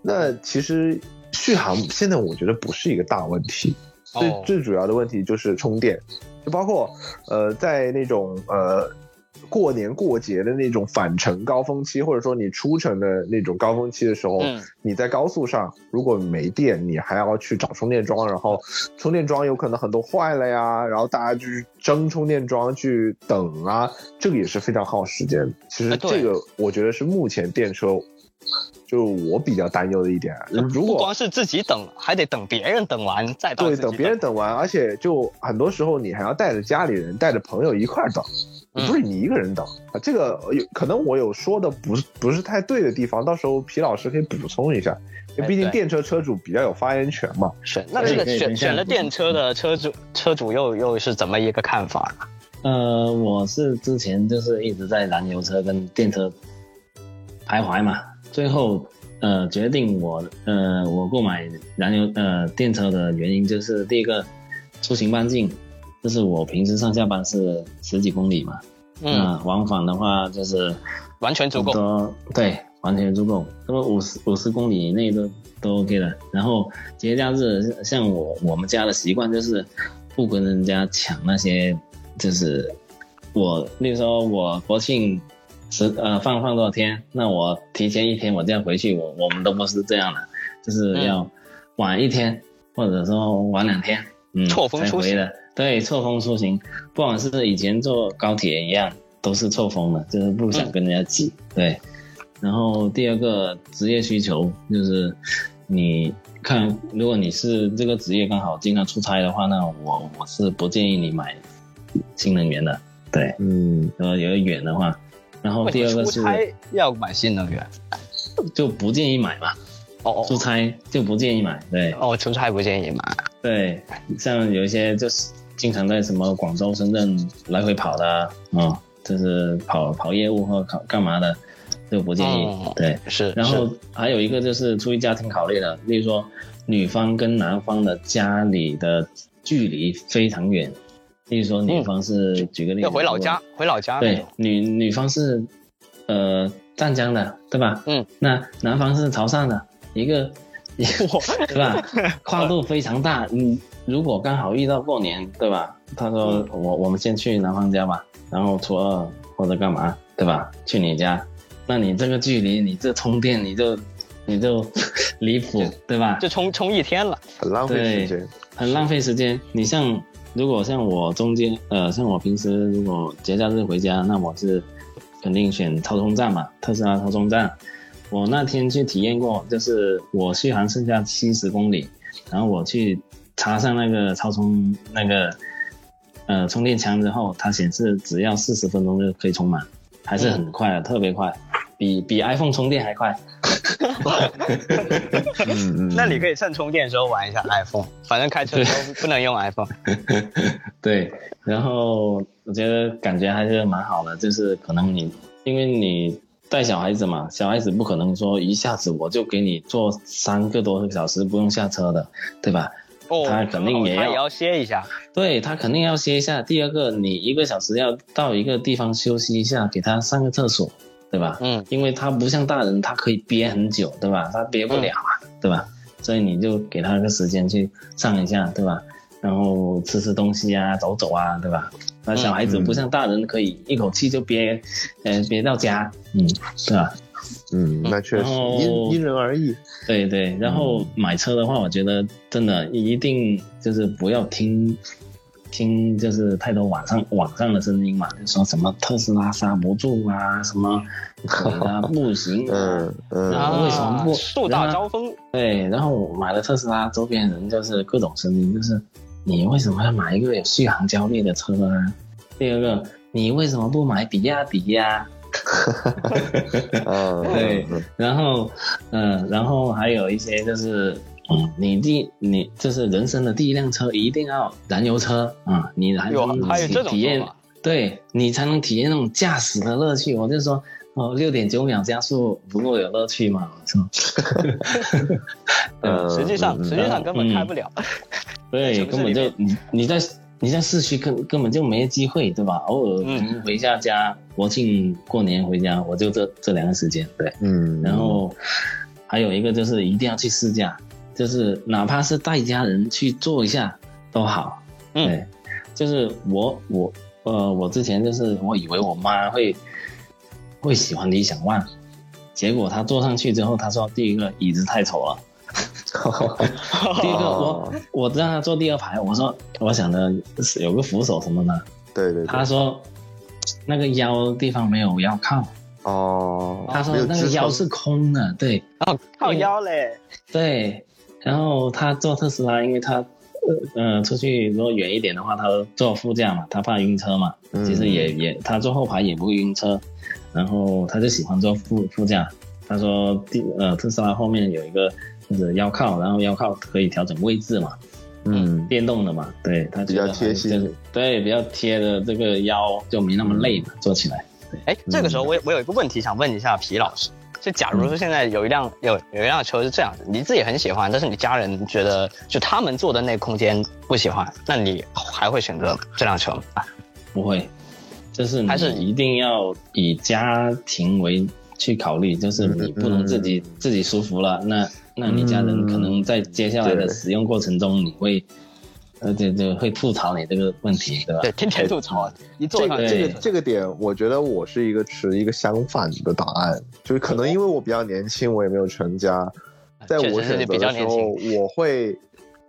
那其实续航现在我觉得不是一个大问题，最最主要的问题就是充电，就包括呃在那种呃。过年过节的那种返程高峰期，或者说你出城的那种高峰期的时候，你在高速上如果没电，你还要去找充电桩，然后充电桩有可能很多坏了呀，然后大家就是争充电桩去等啊，这个也是非常耗时间。其实这个我觉得是目前电车。就我比较担忧的一点，如果不光是自己等，还得等别人等完再等对，等别人等完，而且就很多时候你还要带着家里人、带着朋友一块等，不是你一个人等啊。这个有可能我有说的不是不是太对的地方，到时候皮老师可以补充一下，因为毕竟电车车主比较有发言权嘛。是，那这个选选了电车的车主车主又又是怎么一个看法呢？呃，我是之前就是一直在燃油车跟电车徘徊嘛。最后，呃，决定我，呃，我购买燃油，呃，电车的原因就是第一个，出行半径，就是我平时上下班是十几公里嘛，嗯，往返的话就是完全足够，对，完全足够，那么五十五十公里以内都都 OK 的。然后节假日，像我我们家的习惯就是不跟人家抢那些，就是我，那时候我国庆。十呃放放多少天？那我提前一天我这样回去，我我们都不是这样的，就是要晚一天，或者说晚两天，嗯，错峰出行的，对，错峰出行，不管是以前坐高铁一样，都是错峰的，就是不想跟人家挤，对。然后第二个职业需求就是，你看，如果你是这个职业刚好经常出差的话，那我我是不建议你买新能源的，对，嗯，呃，有点远的话。然后第二个是要买新能源，就不建议买嘛。哦，出差就不建议买，对。哦，出差不建议买。对，像有一些就是经常在什么广州、深圳来回跑的，啊，就是跑跑业务或干干嘛的，就不建议。对，是。然后还有一个就是出于家庭考虑的，例如说女方跟男方的家里的距离非常远。例如说，女方是举个例子，要回老家，回老家。对，女女方是，呃，湛江的，对吧？嗯。那男方是潮汕的，一个，对吧？跨度非常大。嗯如果刚好遇到过年，对吧？他说我我们先去男方家吧，然后初二或者干嘛，对吧？去你家，那你这个距离，你这充电你就你就离谱，对吧？就充充一天了，很浪费时间，很浪费时间。你像。如果像我中间，呃，像我平时如果节假日回家，那我是肯定选超充站嘛，特斯拉超充站。我那天去体验过，就是我续航剩下七十公里，然后我去插上那个超充那个呃充电枪之后，它显示只要四十分钟就可以充满，还是很快的，特别快，比比 iPhone 充电还快。那你可以趁充电的时候玩一下 iPhone，反正开车不能用 iPhone。对，然后我觉得感觉还是蛮好的，就是可能你因为你带小孩子嘛，小孩子不可能说一下子我就给你坐三个多个小时不用下车的，对吧？哦，他肯定也要也要歇一下。对他肯定要歇一下。第二个，你一个小时要到一个地方休息一下，给他上个厕所。对吧？嗯，因为他不像大人，他可以憋很久，对吧？他憋不了啊，对吧？所以你就给他个时间去上一下，对吧？然后吃吃东西啊，走走啊，对吧？那小孩子不像大人，可以一口气就憋，呃，憋到家，嗯，是吧？嗯，那确实因因人而异。对对，然后买车的话，我觉得真的一定就是不要听。听就是太多网上网上的声音嘛，就说什么特斯拉刹不住啊，什么啊不行，嗯嗯，然后为什么不树大招风？对，然后我买了特斯拉，周边人就是各种声音，就是你为什么要买一个有续航焦虑的车啊？第二个，你为什么不买比亚迪 呀？嗯，对，然后嗯，然后还有一些就是。嗯，你第你这是人生的第一辆车，一定要燃油车啊！你还能体验，对你才能体验那种驾驶的乐趣。我就说，哦，六点九秒加速不够有乐趣吗？是吧？实际上实际上根本开不了。对，根本就你你在你在市区根根本就没机会，对吧？偶尔回下家，国庆过年回家，我就这这两个时间，对，嗯。然后还有一个就是一定要去试驾。就是哪怕是带家人去坐一下都好，对，就是我我呃，我之前就是我以为我妈会会喜欢理想 ONE，结果她坐上去之后，她说第一个椅子太丑了。第一个，我我让他坐第二排，我说我想的有个扶手什么的，对对，他说那个腰地方没有腰靠，哦，他说那个腰是空的，对，哦，靠腰嘞，对，然后他坐特斯拉，因为他呃出去如果远一点的话，他坐副驾嘛，他怕晕车嘛，其实也也他坐后排也不会晕车，然后他就喜欢坐副副驾，他说第呃特斯拉后面有一个。就是腰靠，然后腰靠可以调整位置嘛，嗯，电动的嘛，对，他比较贴心，对，比较贴的这个腰就没那么累嘛，坐起来。哎，这个时候我我有一个问题想问一下皮老师，就假如说现在有一辆有有一辆车是这样子，你自己很喜欢，但是你家人觉得就他们坐的那空间不喜欢，那你还会选择这辆车吗？不会，就是还是一定要以家庭为去考虑，就是你不能自己自己舒服了那。那你家人可能在接下来的使用过程中，你会，呃，对对会吐槽你这个问题，对吧？对，天天吐槽。一这个这个这个点，我觉得我是一个持一个相反的答案，就是可能因为我比较年轻，我也没有成家，在我选择的时候，我会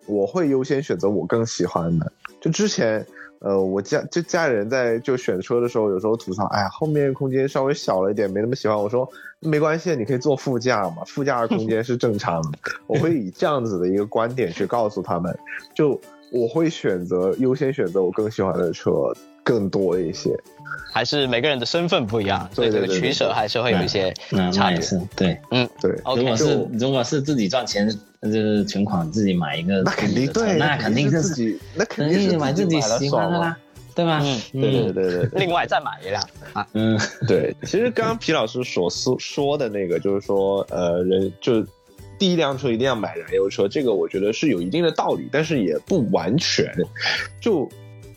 我会优先选择我更喜欢的。就之前，呃，我家就家里人在就选车的时候，有时候吐槽，哎呀，后面空间稍微小了一点，没那么喜欢。我说。没关系，你可以坐副驾嘛，副驾的空间是正常的。我会以这样子的一个观点去告诉他们，就我会选择优先选择我更喜欢的车更多一些。还是每个人的身份不一样，所以这个取舍还是会有一些差别。对，嗯，对。如果是如果是自己赚钱，就是存款自己买一个，那肯定对，那肯定是自己，那肯定是买自己喜欢的啦。对吧？嗯，对对对对。另外再买一辆啊。嗯，对。其实刚刚皮老师所说说的那个，就是说，呃，人就第一辆车一定要买燃油车，这个我觉得是有一定的道理，但是也不完全。就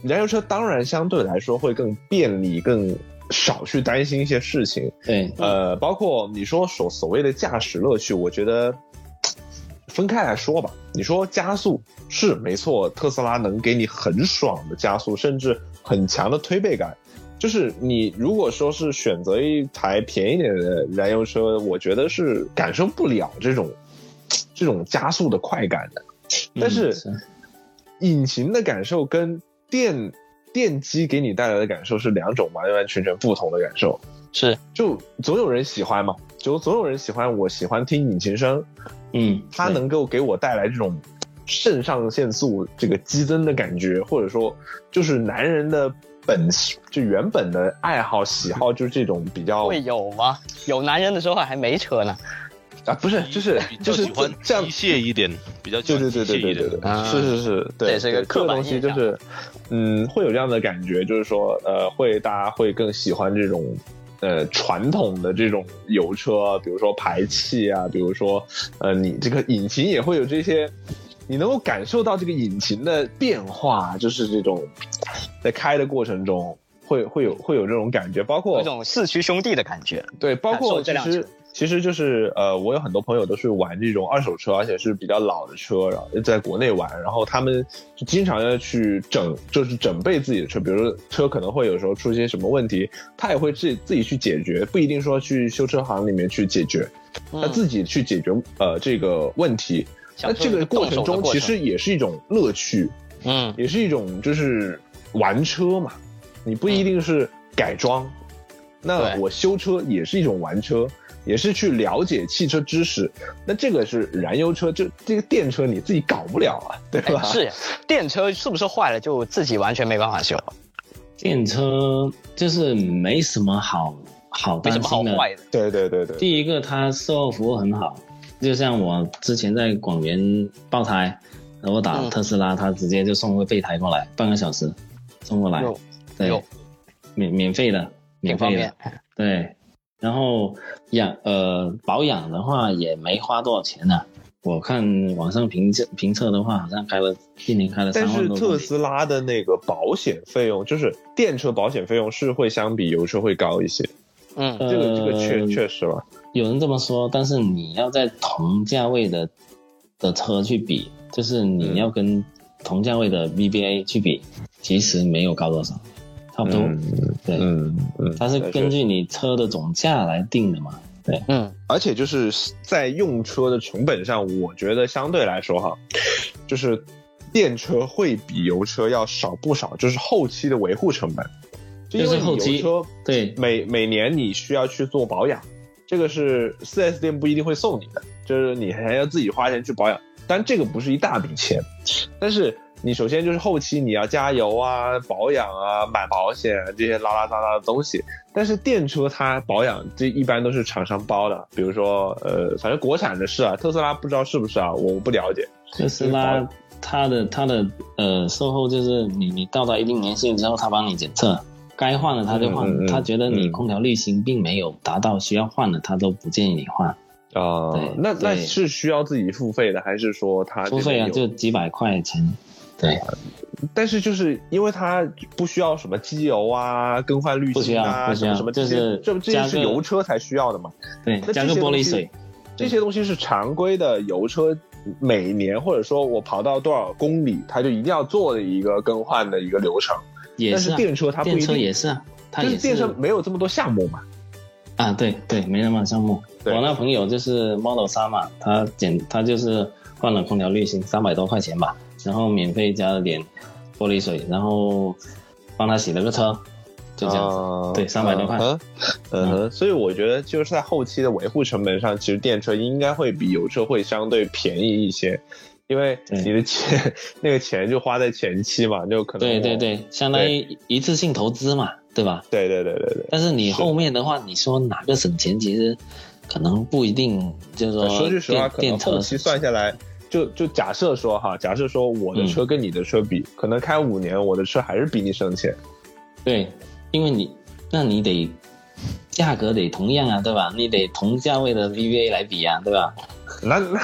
燃油车当然相对来说会更便利，更少去担心一些事情。对。呃，包括你说所所谓的驾驶乐趣，我觉得。分开来说吧，你说加速是没错，特斯拉能给你很爽的加速，甚至很强的推背感。就是你如果说是选择一台便宜点的燃油车，我觉得是感受不了这种这种加速的快感的。但是引擎的感受跟电电机给你带来的感受是两种完完全全不同的感受。是，就总有人喜欢嘛，就总有人喜欢。我喜欢听引擎声。嗯，它能够给我带来这种肾上腺素这个激增的感觉，或者说就是男人的本就原本的爱好喜好 就是这种比较会有吗？有男人的时候还没车呢，啊，不是，就是就是这样机械一点，比较对对对对对对对，是是是，对这个刻东西就是嗯，会有这样的感觉，就是说呃，会大家会更喜欢这种。呃，传统的这种油车，比如说排气啊，比如说，呃，你这个引擎也会有这些，你能够感受到这个引擎的变化，就是这种在开的过程中会会有会有这种感觉，包括那种四驱兄弟的感觉，对，包括其实。其实就是呃，我有很多朋友都是玩这种二手车，而且是比较老的车，然后在国内玩，然后他们就经常要去整，就是整备自己的车，比如说车可能会有时候出现什么问题，他也会自己自己去解决，不一定说去修车行里面去解决，他自己去解决呃这个问题。那这个过程中其实也是一种乐趣，嗯，也是一种就是玩车嘛，你不一定是改装，那我修车也是一种玩车。也是去了解汽车知识，那这个是燃油车，就这个电车你自己搞不了啊，对吧？是，电车是不是坏了就自己完全没办法修？电车就是没什么好好担心的，对对对对。第一个，它售后服务很好，就像我之前在广元爆胎，然后打特斯拉，他直接就送个备胎过来，半个小时送过来，对，免免费的，免费的，对。然后养呃保养的话也没花多少钱呢，我看网上评测评测的话，好像开了一年开了三万多。但是特斯拉的那个保险费用，就是电车保险费用是会相比油车会高一些。嗯，这个这个确确实吧。有人这么说，但是你要在同价位的的车去比，就是你要跟同价位的 BBA 去比，其实没有高多少。差不多。对，嗯嗯，它是根据你车的总价来定的嘛。对，嗯，而且就是在用车的成本上，我觉得相对来说哈，就是电车会比油车要少不少，就是后期的维护成本。就是后期车对每每年你需要去做保养，这个是四 S 店不一定会送你的，就是你还要自己花钱去保养。但这个不是一大笔钱，但是你首先就是后期你要加油啊、保养啊、买保险这些拉拉杂杂的东西。但是电车它保养这一般都是厂商包的，比如说呃，反正国产的是啊，特斯拉不知道是不是啊，我不了解。特斯拉它的它的呃售后就是你你到达一定年限之后，他帮你检测。该换的他就换，他觉得你空调滤芯并没有达到需要换的，他都不建议你换。啊，那那是需要自己付费的，还是说他付费啊？就几百块钱。对，但是就是因为它不需要什么机油啊、更换滤芯啊，什么什么，就是这这些是油车才需要的嘛？对，加个玻璃水，这些东西是常规的油车每年或者说我跑到多少公里，它就一定要做的一个更换的一个流程。也是电车，它不一定也是啊，它就是电车没有这么多项目嘛。啊，对对，没那么多项目。我那朋友就是 Model 三嘛，他简他就是换了空调滤芯，三百多块钱吧，然后免费加了点玻璃水，然后帮他洗了个车，就这样子。对，三百多块。嗯，所以我觉得就是在后期的维护成本上，其实电车应该会比油车会相对便宜一些。因为你的钱，那个钱就花在前期嘛，就可能对对对，相当于一次性投资嘛，对吧？对对对对对。但是你后面的话，你说哪个省钱，其实可能不一定。就是说，说句实话，可能后期算下来，就就假设说哈，假设说我的车跟你的车比，可能开五年，我的车还是比你省钱。对，因为你，那你得价格得同样啊，对吧？你得同价位的 BBA 来比啊，对吧？那 那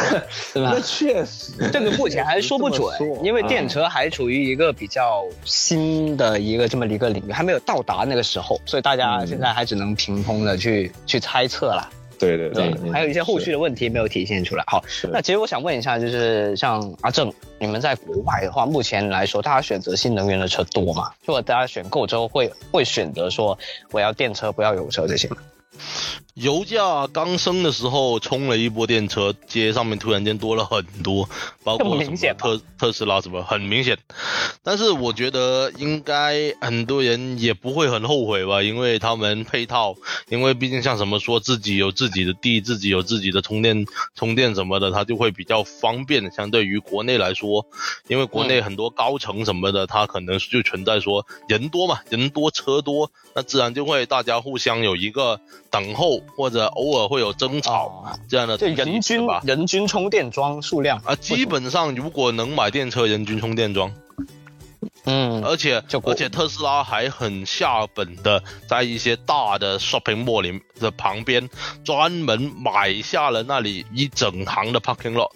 对吧？那确实，这个目前还说不准，因为电车还处于一个比较新的一个这么一个领域，还没有到达那个时候，所以大家现在还只能凭空的去去猜测了。对对对，还有一些后续的问题没有体现出来。好，那其实我想问一下，就是像阿正，你们在国外的话，目前来说，大家选择新能源的车多吗？如果大家选购之后，会会选择说我要电车不要油车这些吗？油价刚升的时候，冲了一波电车，街上面突然间多了很多，包括什么特特斯拉什么，很明显。但是我觉得应该很多人也不会很后悔吧，因为他们配套，因为毕竟像什么说自己有自己的地，自己有自己的充电充电什么的，它就会比较方便。相对于国内来说，因为国内很多高层什么的，它可能就存在说人多嘛，人多车多，那自然就会大家互相有一个等候。或者偶尔会有争吵这样的，这人均人均充电桩数量。啊，基本上如果能买电车，人均充电桩，嗯，而且而且特斯拉还很下本的，在一些大的 shopping mall 里的旁边，专门买下了那里一整行的 parking lot。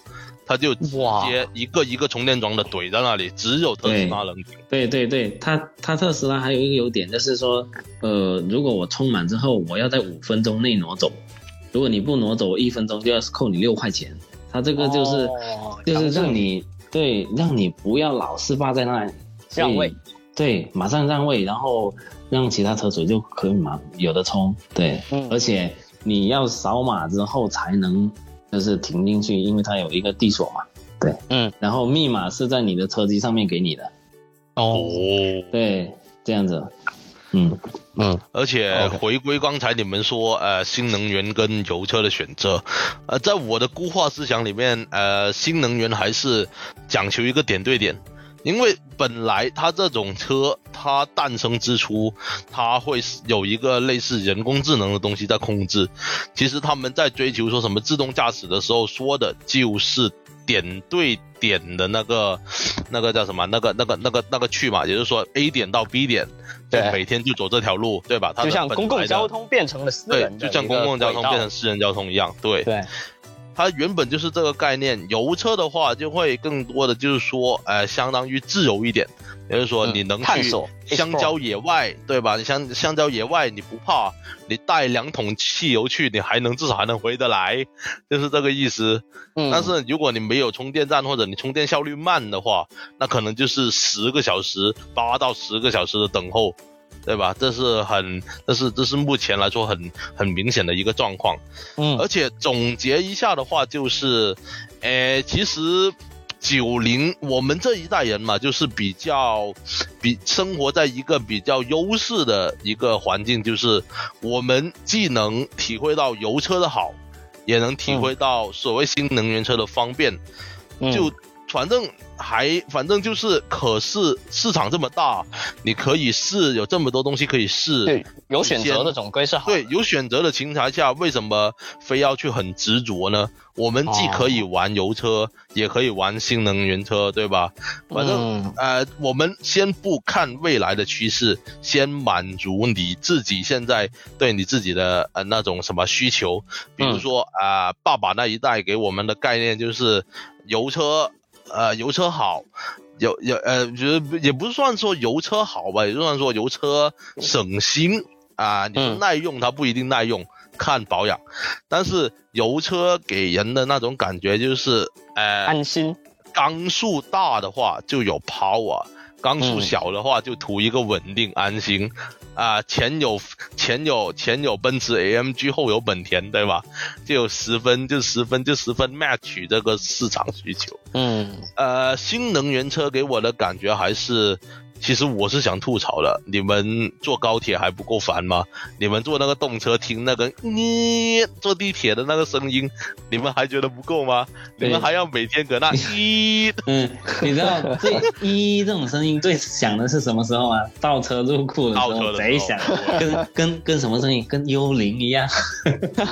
他就直接一个一个充电桩的怼在那里，只有特斯拉能。对对对，它它特斯拉还有一个优点就是说，呃，如果我充满之后，我要在五分钟内挪走，如果你不挪走，一分钟就要扣你六块钱。它这个就是就是让你对让你不要老是霸在那里让位，对，马上让位，然后让其他车主就可以嘛有的充。对，而且你要扫码之后才能。就是停进去，因为它有一个地锁嘛。对，嗯，然后密码是在你的车机上面给你的。哦，对，这样子。嗯嗯，而且回归刚才你们说，呃，新能源跟油车的选择，呃，在我的固化思想里面，呃，新能源还是讲求一个点对点。因为本来它这种车，它诞生之初，它会有一个类似人工智能的东西在控制。其实他们在追求说什么自动驾驶的时候，说的就是点对点的那个，那个叫什么？那个、那个、那个、那个去嘛，也就是说 A 点到 B 点，对，每天就走这条路，对吧？它就像公共交通变成了私人，对，就像公共交通变成私人交通一样，对。对。它原本就是这个概念，油车的话就会更多的就是说，呃，相当于自由一点，也就是说你能去香蕉野外，对吧？你香香蕉野外你不怕，你带两桶汽油去，你还能至少还能回得来，就是这个意思。嗯。但是如果你没有充电站或者你充电效率慢的话，那可能就是十个小时，八到十个小时的等候。对吧？这是很，这是这是目前来说很很明显的一个状况。嗯，而且总结一下的话，就是，诶，其实九零我们这一代人嘛，就是比较比生活在一个比较优势的一个环境，就是我们既能体会到油车的好，也能体会到所谓新能源车的方便，就反正。还反正就是可是市场这么大，你可以试有这么多东西可以试，对，有选择的总归是好。对，有选择的情况下，为什么非要去很执着呢？我们既可以玩油车，也可以玩新能源车，对吧？反正呃，我们先不看未来的趋势，先满足你自己现在对你自己的呃那种什么需求。比如说啊，爸爸那一代给我们的概念就是油车。呃，油车好，有有呃，觉得也不算说油车好吧，也就算说油车省心啊。你说耐用，它不一定耐用，看保养。但是油车给人的那种感觉就是，呃，安心。缸数大的话就有 power，缸数小的话就图一个稳定安心。啊，前有前有前有奔驰 AMG，后有本田，对吧？就有十分，就十分，就十分 match 这个市场需求。嗯，呃，新能源车给我的感觉还是。其实我是想吐槽的，你们坐高铁还不够烦吗？你们坐那个动车听那个你坐地铁的那个声音，你们还觉得不够吗？你们还要每天搁那 咦？嗯，你知道最咦这种声音最响的是什么时候吗？倒车入库的时候贼响，跟 跟跟什么声音？跟幽灵一样。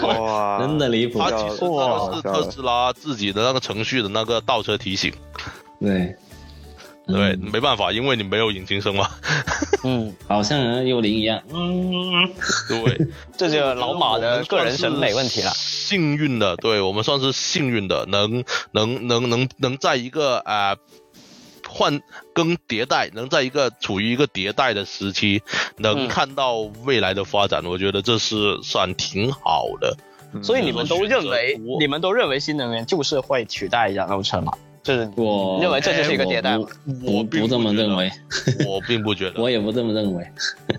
哇，真的离谱。它其实是特斯拉自己的那个程序的那个倒车提醒。对。对，没办法，因为你没有引擎声嘛。嗯，好像幽灵一样。嗯，对，这就老马的个人审美问题了。幸运的，对我们算是幸运的，能能能能能在一个啊换更迭代，能在一个处于一个迭代的时期，能看到未来的发展，我觉得这是算挺好的。所以你们都认为，你们都认为新能源就是会取代燃油车吗？就是我认为这就是一个迭代，我不这么认为，我并不觉 得，我也不这么认为。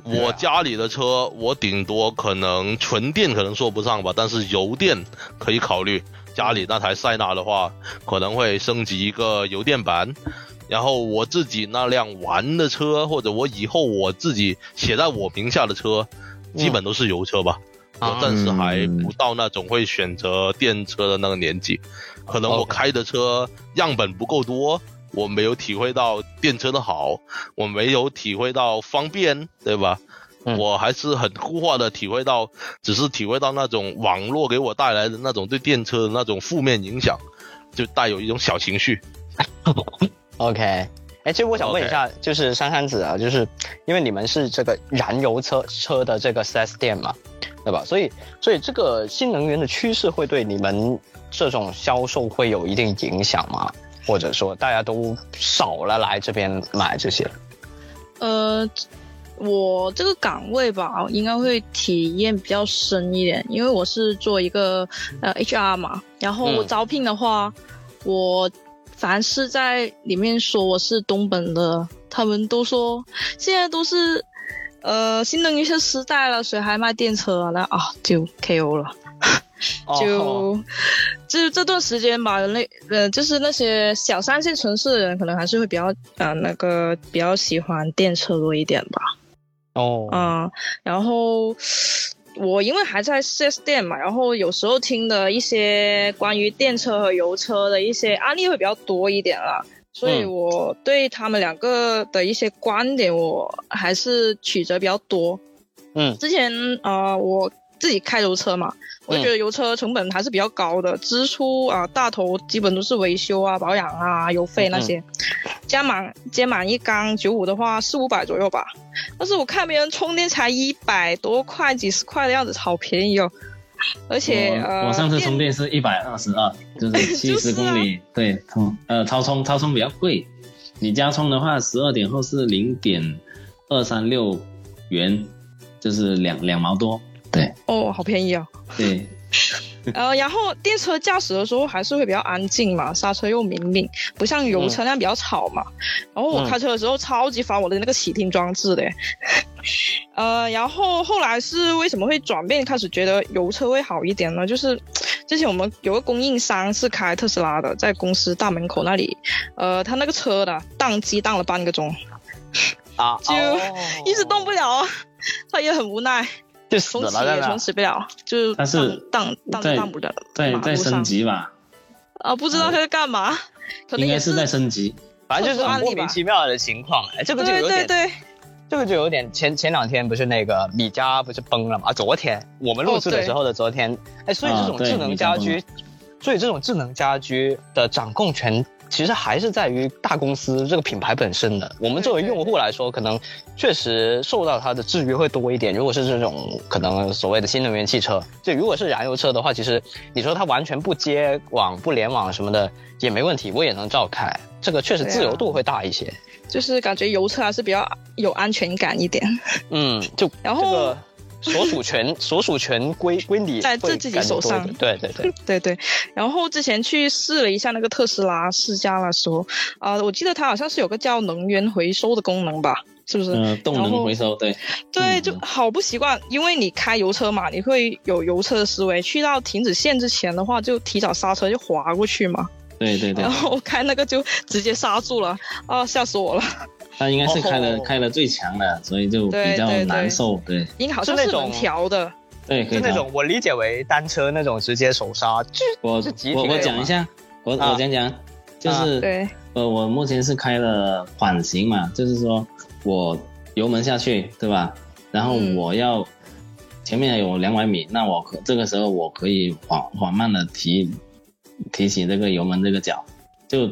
我家里的车，我顶多可能纯电可能说不上吧，但是油电可以考虑。家里那台塞纳的话，可能会升级一个油电版。然后我自己那辆玩的车，或者我以后我自己写在我名下的车，基本都是油车吧。我暂时还不到那种会选择电车的那个年纪。可能我开的车样本不够多，我没有体会到电车的好，我没有体会到方便，对吧？我还是很固化的体会到，只是体会到那种网络给我带来的那种对电车的那种负面影响，就带有一种小情绪。OK，哎，其实我想问一下，就是珊珊子啊，就是因为你们是这个燃油车车的这个 4S 店嘛，对吧？所以，所以这个新能源的趋势会对你们。这种销售会有一定影响吗？或者说大家都少了来这边买这些？呃，我这个岗位吧，应该会体验比较深一点，因为我是做一个呃 HR 嘛。然后招聘的话，我凡是在里面说我是东本的，他们都说现在都是呃新能源车时代了，谁还卖电车啊？那啊就 KO 了。就，就是这段时间吧，那呃，就是那些小三线城市的人，可能还是会比较呃，那个比较喜欢电车多一点吧。哦，嗯，然后我因为还在 4S 店嘛，然后有时候听的一些关于电车和油车的一些案例会比较多一点啦，所以我对他们两个的一些观点，我还是曲折比较多。嗯，之前啊，我自己开油车嘛。我就觉得油车成本还是比较高的，支出啊大头基本都是维修啊、保养啊、油费那些，加满加满一缸九五的话四五百左右吧。但是我看别人充电才一百多块、几十块的样子，好便宜哦。而且呃，我上次充电是一百二十二，就是 七十公里，对充呃超充超充比较贵，你加充的话十二点后是零点二三六元，就是两两毛多。对哦，好便宜啊！对，呃，然后电车驾驶的时候还是会比较安静嘛，刹车又灵敏，不像油车那样比较吵嘛。然后我开车的时候超级烦我的那个启停装置的，呃，然后后来是为什么会转变，开始觉得油车会好一点呢？就是之前我们有个供应商是开特斯拉的，在公司大门口那里，呃，他那个车的宕机宕了半个钟，啊，就 一直动不了，他也很无奈。就死了，也重启不了，就是它是当当当不了，在在升级吧？啊，不知道他在干嘛，可能应该是在升级，反正就是莫名其妙的情况。哎，这个就有点，对对，这个就有点前前两天不是那个米家不是崩了吗？昨天我们录制的时候的昨天，哎，所以这种智能家居，所以这种智能家居的掌控权。其实还是在于大公司这个品牌本身的。我们作为用户来说，可能确实受到它的制约会多一点。如果是这种可能所谓的新能源汽车，就如果是燃油车的话，其实你说它完全不接网、不联网什么的也没问题，我也能照开。这个确实自由度会大一些。就是感觉油车还是比较有安全感一点。嗯，就然后。所属权，所属权归归你，在自自己手上。对对对 对对。然后之前去试了一下那个特斯拉试驾的时候，啊，我记得它好像是有个叫能源回收的功能吧？是不是？嗯，动能回收，对。对，就好不习惯，因为你开油车嘛，你会有油车的思维，去到停止线之前的话，就提早刹车就滑过去嘛。对对对。然后开那个就直接刹住了，啊，吓死我了。它应该是开了开了最强的，所以就比较难受。对，应该好像是那种调的，对，是那种我理解为单车那种直接手刹。我我我讲一下，我我讲讲，就是对，呃，我目前是开了缓行嘛，就是说我油门下去，对吧？然后我要前面有两百米，那我可这个时候我可以缓缓慢的提提起这个油门这个脚，就。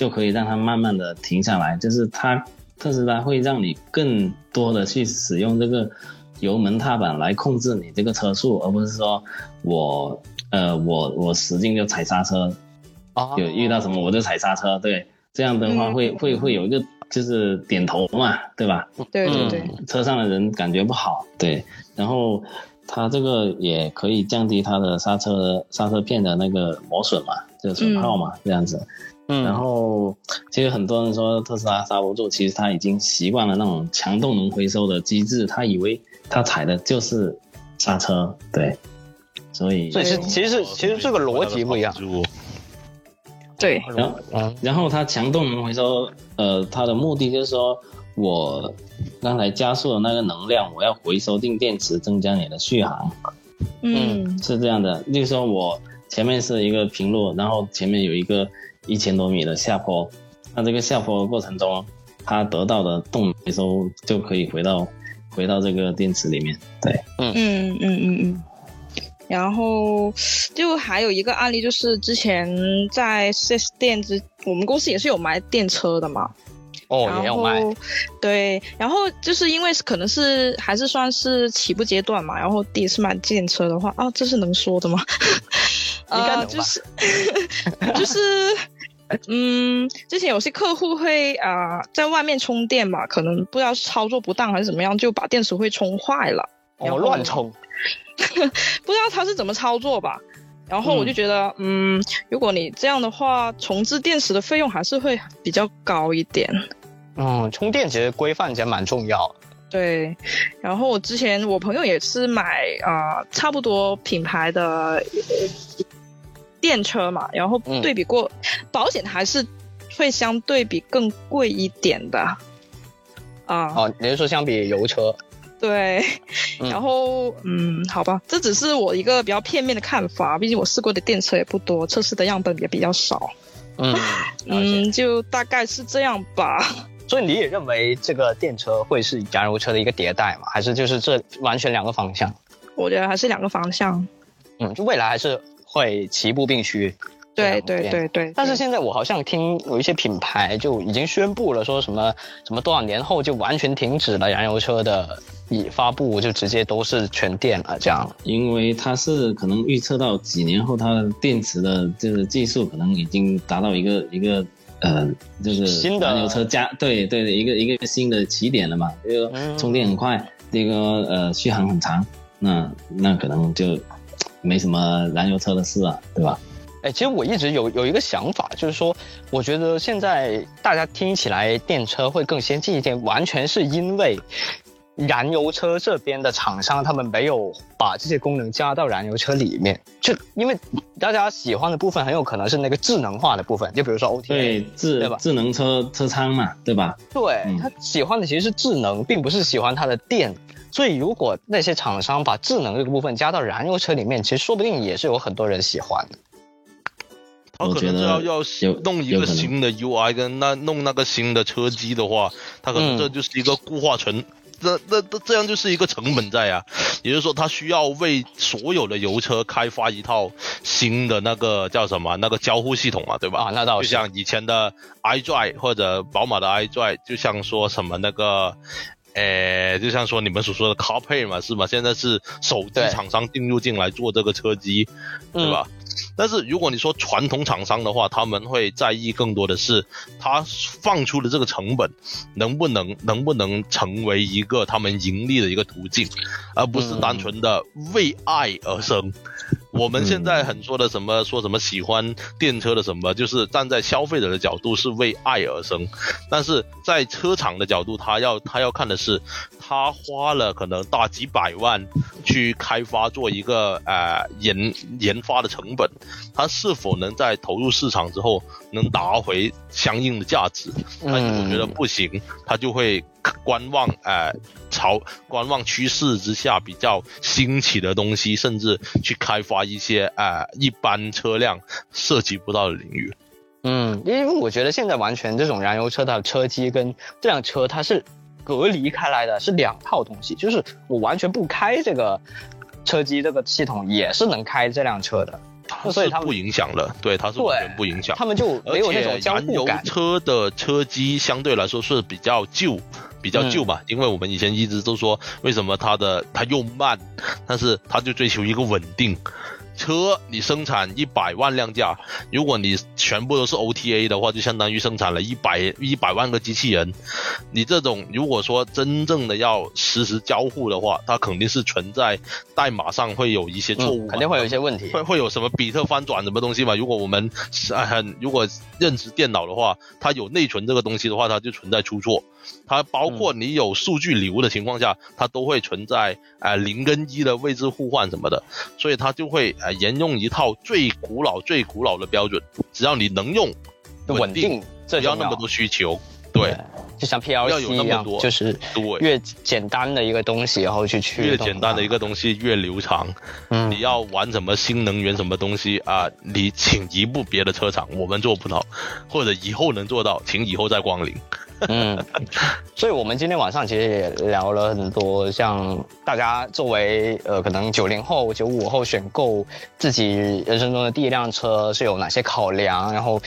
就可以让它慢慢的停下来，就是它特斯拉会让你更多的去使用这个油门踏板来控制你这个车速，而不是说我呃我我使劲就踩刹车，有遇到什么我就踩刹车，对，这样的话会会会有一个就是点头嘛，对吧？对对对，车上的人感觉不好，对，然后它这个也可以降低它的刹车刹车片的那个磨损嘛，就损耗嘛，这样子。然后，其实很多人说特斯拉刹不住，其实他已经习惯了那种强动能回收的机制，他以为他踩的就是刹车，对，所以，所以是其实其实这个逻辑不一样，对，然后然后它强动能回收，呃，它的目的就是说我刚才加速的那个能量，我要回收进电池，增加你的续航，嗯，是这样的，就是说我前面是一个平路，然后前面有一个。一千多米的下坡，那这个下坡过程中，它得到的动回收就可以回到回到这个电池里面。对，嗯嗯嗯嗯嗯。然后就还有一个案例，就是之前在四 S 店之，我们公司也是有卖电车的嘛。哦，也有卖。对，然后就是因为可能是还是算是起步阶段嘛，然后第一次买电车的话，啊，这是能说的吗？呃，就是 就是，嗯，之前有些客户会啊，在外面充电嘛，可能不知道是操作不当还是怎么样，就把电池会充坏了。哦，乱充，不知道他是怎么操作吧。然后我就觉得，嗯，如果你这样的话，重置电池的费用还是会比较高一点。嗯，充电其实规范起来蛮重要。对，然后我之前我朋友也是买啊，差不多品牌的电车嘛，然后对比过，保险还是会相对比更贵一点的。啊，哦，你是说相比油车？对，然后嗯，好吧，这只是我一个比较片面的看法，毕竟我试过的电车也不多，测试的样本也比较少。嗯 嗯，就大概是这样吧。所以你也认为这个电车会是燃油车的一个迭代吗？还是就是这完全两个方向？我觉得还是两个方向。嗯，就未来还是会齐步并驱。对对对对。但是现在我好像听有一些品牌就已经宣布了，说什么什么多少年后就完全停止了燃油车的已发布，就直接都是全电了这样。因为它是可能预测到几年后，它的电池的这个技术可能已经达到一个一个。呃，就是燃油车加对对的一个一个新的起点了嘛，这个充电很快，这个呃续航很长，那那可能就没什么燃油车的事啊，对吧？哎，其实我一直有有一个想法，就是说，我觉得现在大家听起来电车会更先进一点，完全是因为。燃油车这边的厂商，他们没有把这些功能加到燃油车里面，就因为大家喜欢的部分很有可能是那个智能化的部分，就比如说 OTA，对智对吧？智能车车舱嘛，对吧？对他喜欢的其实是智能，并不是喜欢它的电。所以如果那些厂商把智能这个部分加到燃油车里面，其实说不定也是有很多人喜欢的。他可能要要弄一个新的 UI 跟那弄那个新的车机的话，他可能这就是一个固化成。这、这、这这样就是一个成本在啊，也就是说，他需要为所有的油车开发一套新的那个叫什么那个交互系统啊，对吧？啊，那倒是。就像以前的 iDrive 或者宝马的 iDrive，就像说什么那个，呃，就像说你们所说的 CarPlay 嘛，是吧？现在是手机厂商进入进来做这个车机，对吧？但是如果你说传统厂商的话，他们会在意更多的是，他放出的这个成本能不能能不能成为一个他们盈利的一个途径，而不是单纯的为爱而生。我们现在很说的什么说什么喜欢电车的什么，就是站在消费者的角度是为爱而生，但是在车厂的角度，他要他要看的是，他花了可能大几百万去开发做一个呃研研发的成本，他是否能在投入市场之后能拿回相应的价值？他如果觉得不行，他就会。观望，呃，朝观望趋势之下比较兴起的东西，甚至去开发一些呃一般车辆涉及不到的领域。嗯，因为我觉得现在完全这种燃油车的车机跟这辆车它是隔离开来的，是两套东西。就是我完全不开这个车机这个系统，也是能开这辆车的。所以它不影响了，对，它是完全不影响。他们就没有那种交互感。车的车机相对来说是比较旧，比较旧嘛，因为我们以前一直都说，为什么它的它又慢，但是它就追求一个稳定。车你生产一百万辆架，如果你全部都是 OTA 的话，就相当于生产了一百一百万个机器人。你这种如果说真正的要实时交互的话，它肯定是存在代码上会有一些错误，肯定会有一些问题，会会有什么比特翻转什么东西嘛？如果我们很如果认识电脑的话，它有内存这个东西的话，它就存在出错。它包括你有数据流的情况下，它都会存在呃零跟一的位置互换什么的，所以它就会呃沿用一套最古老最古老的标准，只要你能用，稳定，不要。那么多需求，对，就像 PLC 一样，就是越简单的一个东西，然后去去越简单的一个东西越流畅。嗯，你要玩什么新能源什么东西啊？你请一步别的车厂，我们做不到，或者以后能做到，请以后再光临。嗯，所以我们今天晚上其实也聊了很多，像大家作为呃可能九零后、九五后选购自己人生中的第一辆车是有哪些考量，然后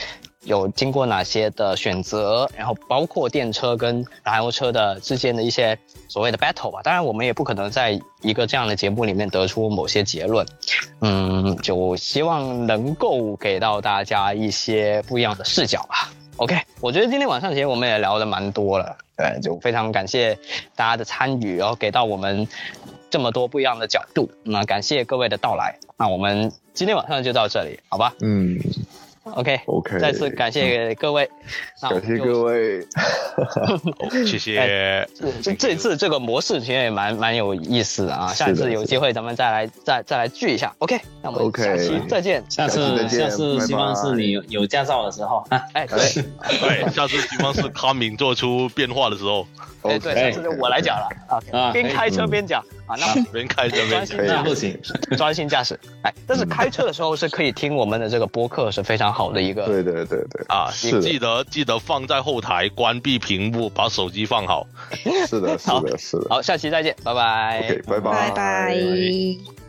有经过哪些的选择，然后包括电车跟燃油车的之间的一些所谓的 battle 吧。当然，我们也不可能在一个这样的节目里面得出某些结论。嗯，就希望能够给到大家一些不一样的视角吧。OK，我觉得今天晚上其实我们也聊的蛮多了，对，就非常感谢大家的参与，然后给到我们这么多不一样的角度，那感谢各位的到来，那我们今天晚上就到这里，好吧？嗯。OK，OK，再次感谢各位，感谢各位，谢谢。这这次这个模式其实也蛮蛮有意思的啊，下次有机会咱们再来再再来聚一下。OK，那我们下期再见，下次下次希望是你有有驾照的时候啊，哎对。对，下次希望是康敏做出变化的时候。哎，对，下次就我来讲了。啊，边开车边讲啊，那边开车边 专心不行，专心驾驶。哎，但是开车的时候是可以听我们的这个播客，是非常好的一个。对对对对啊，是记得记得放在后台，关闭屏幕，把手机放好。是的，是的，是的。好，下期再见，拜拜。OK，拜拜，拜拜。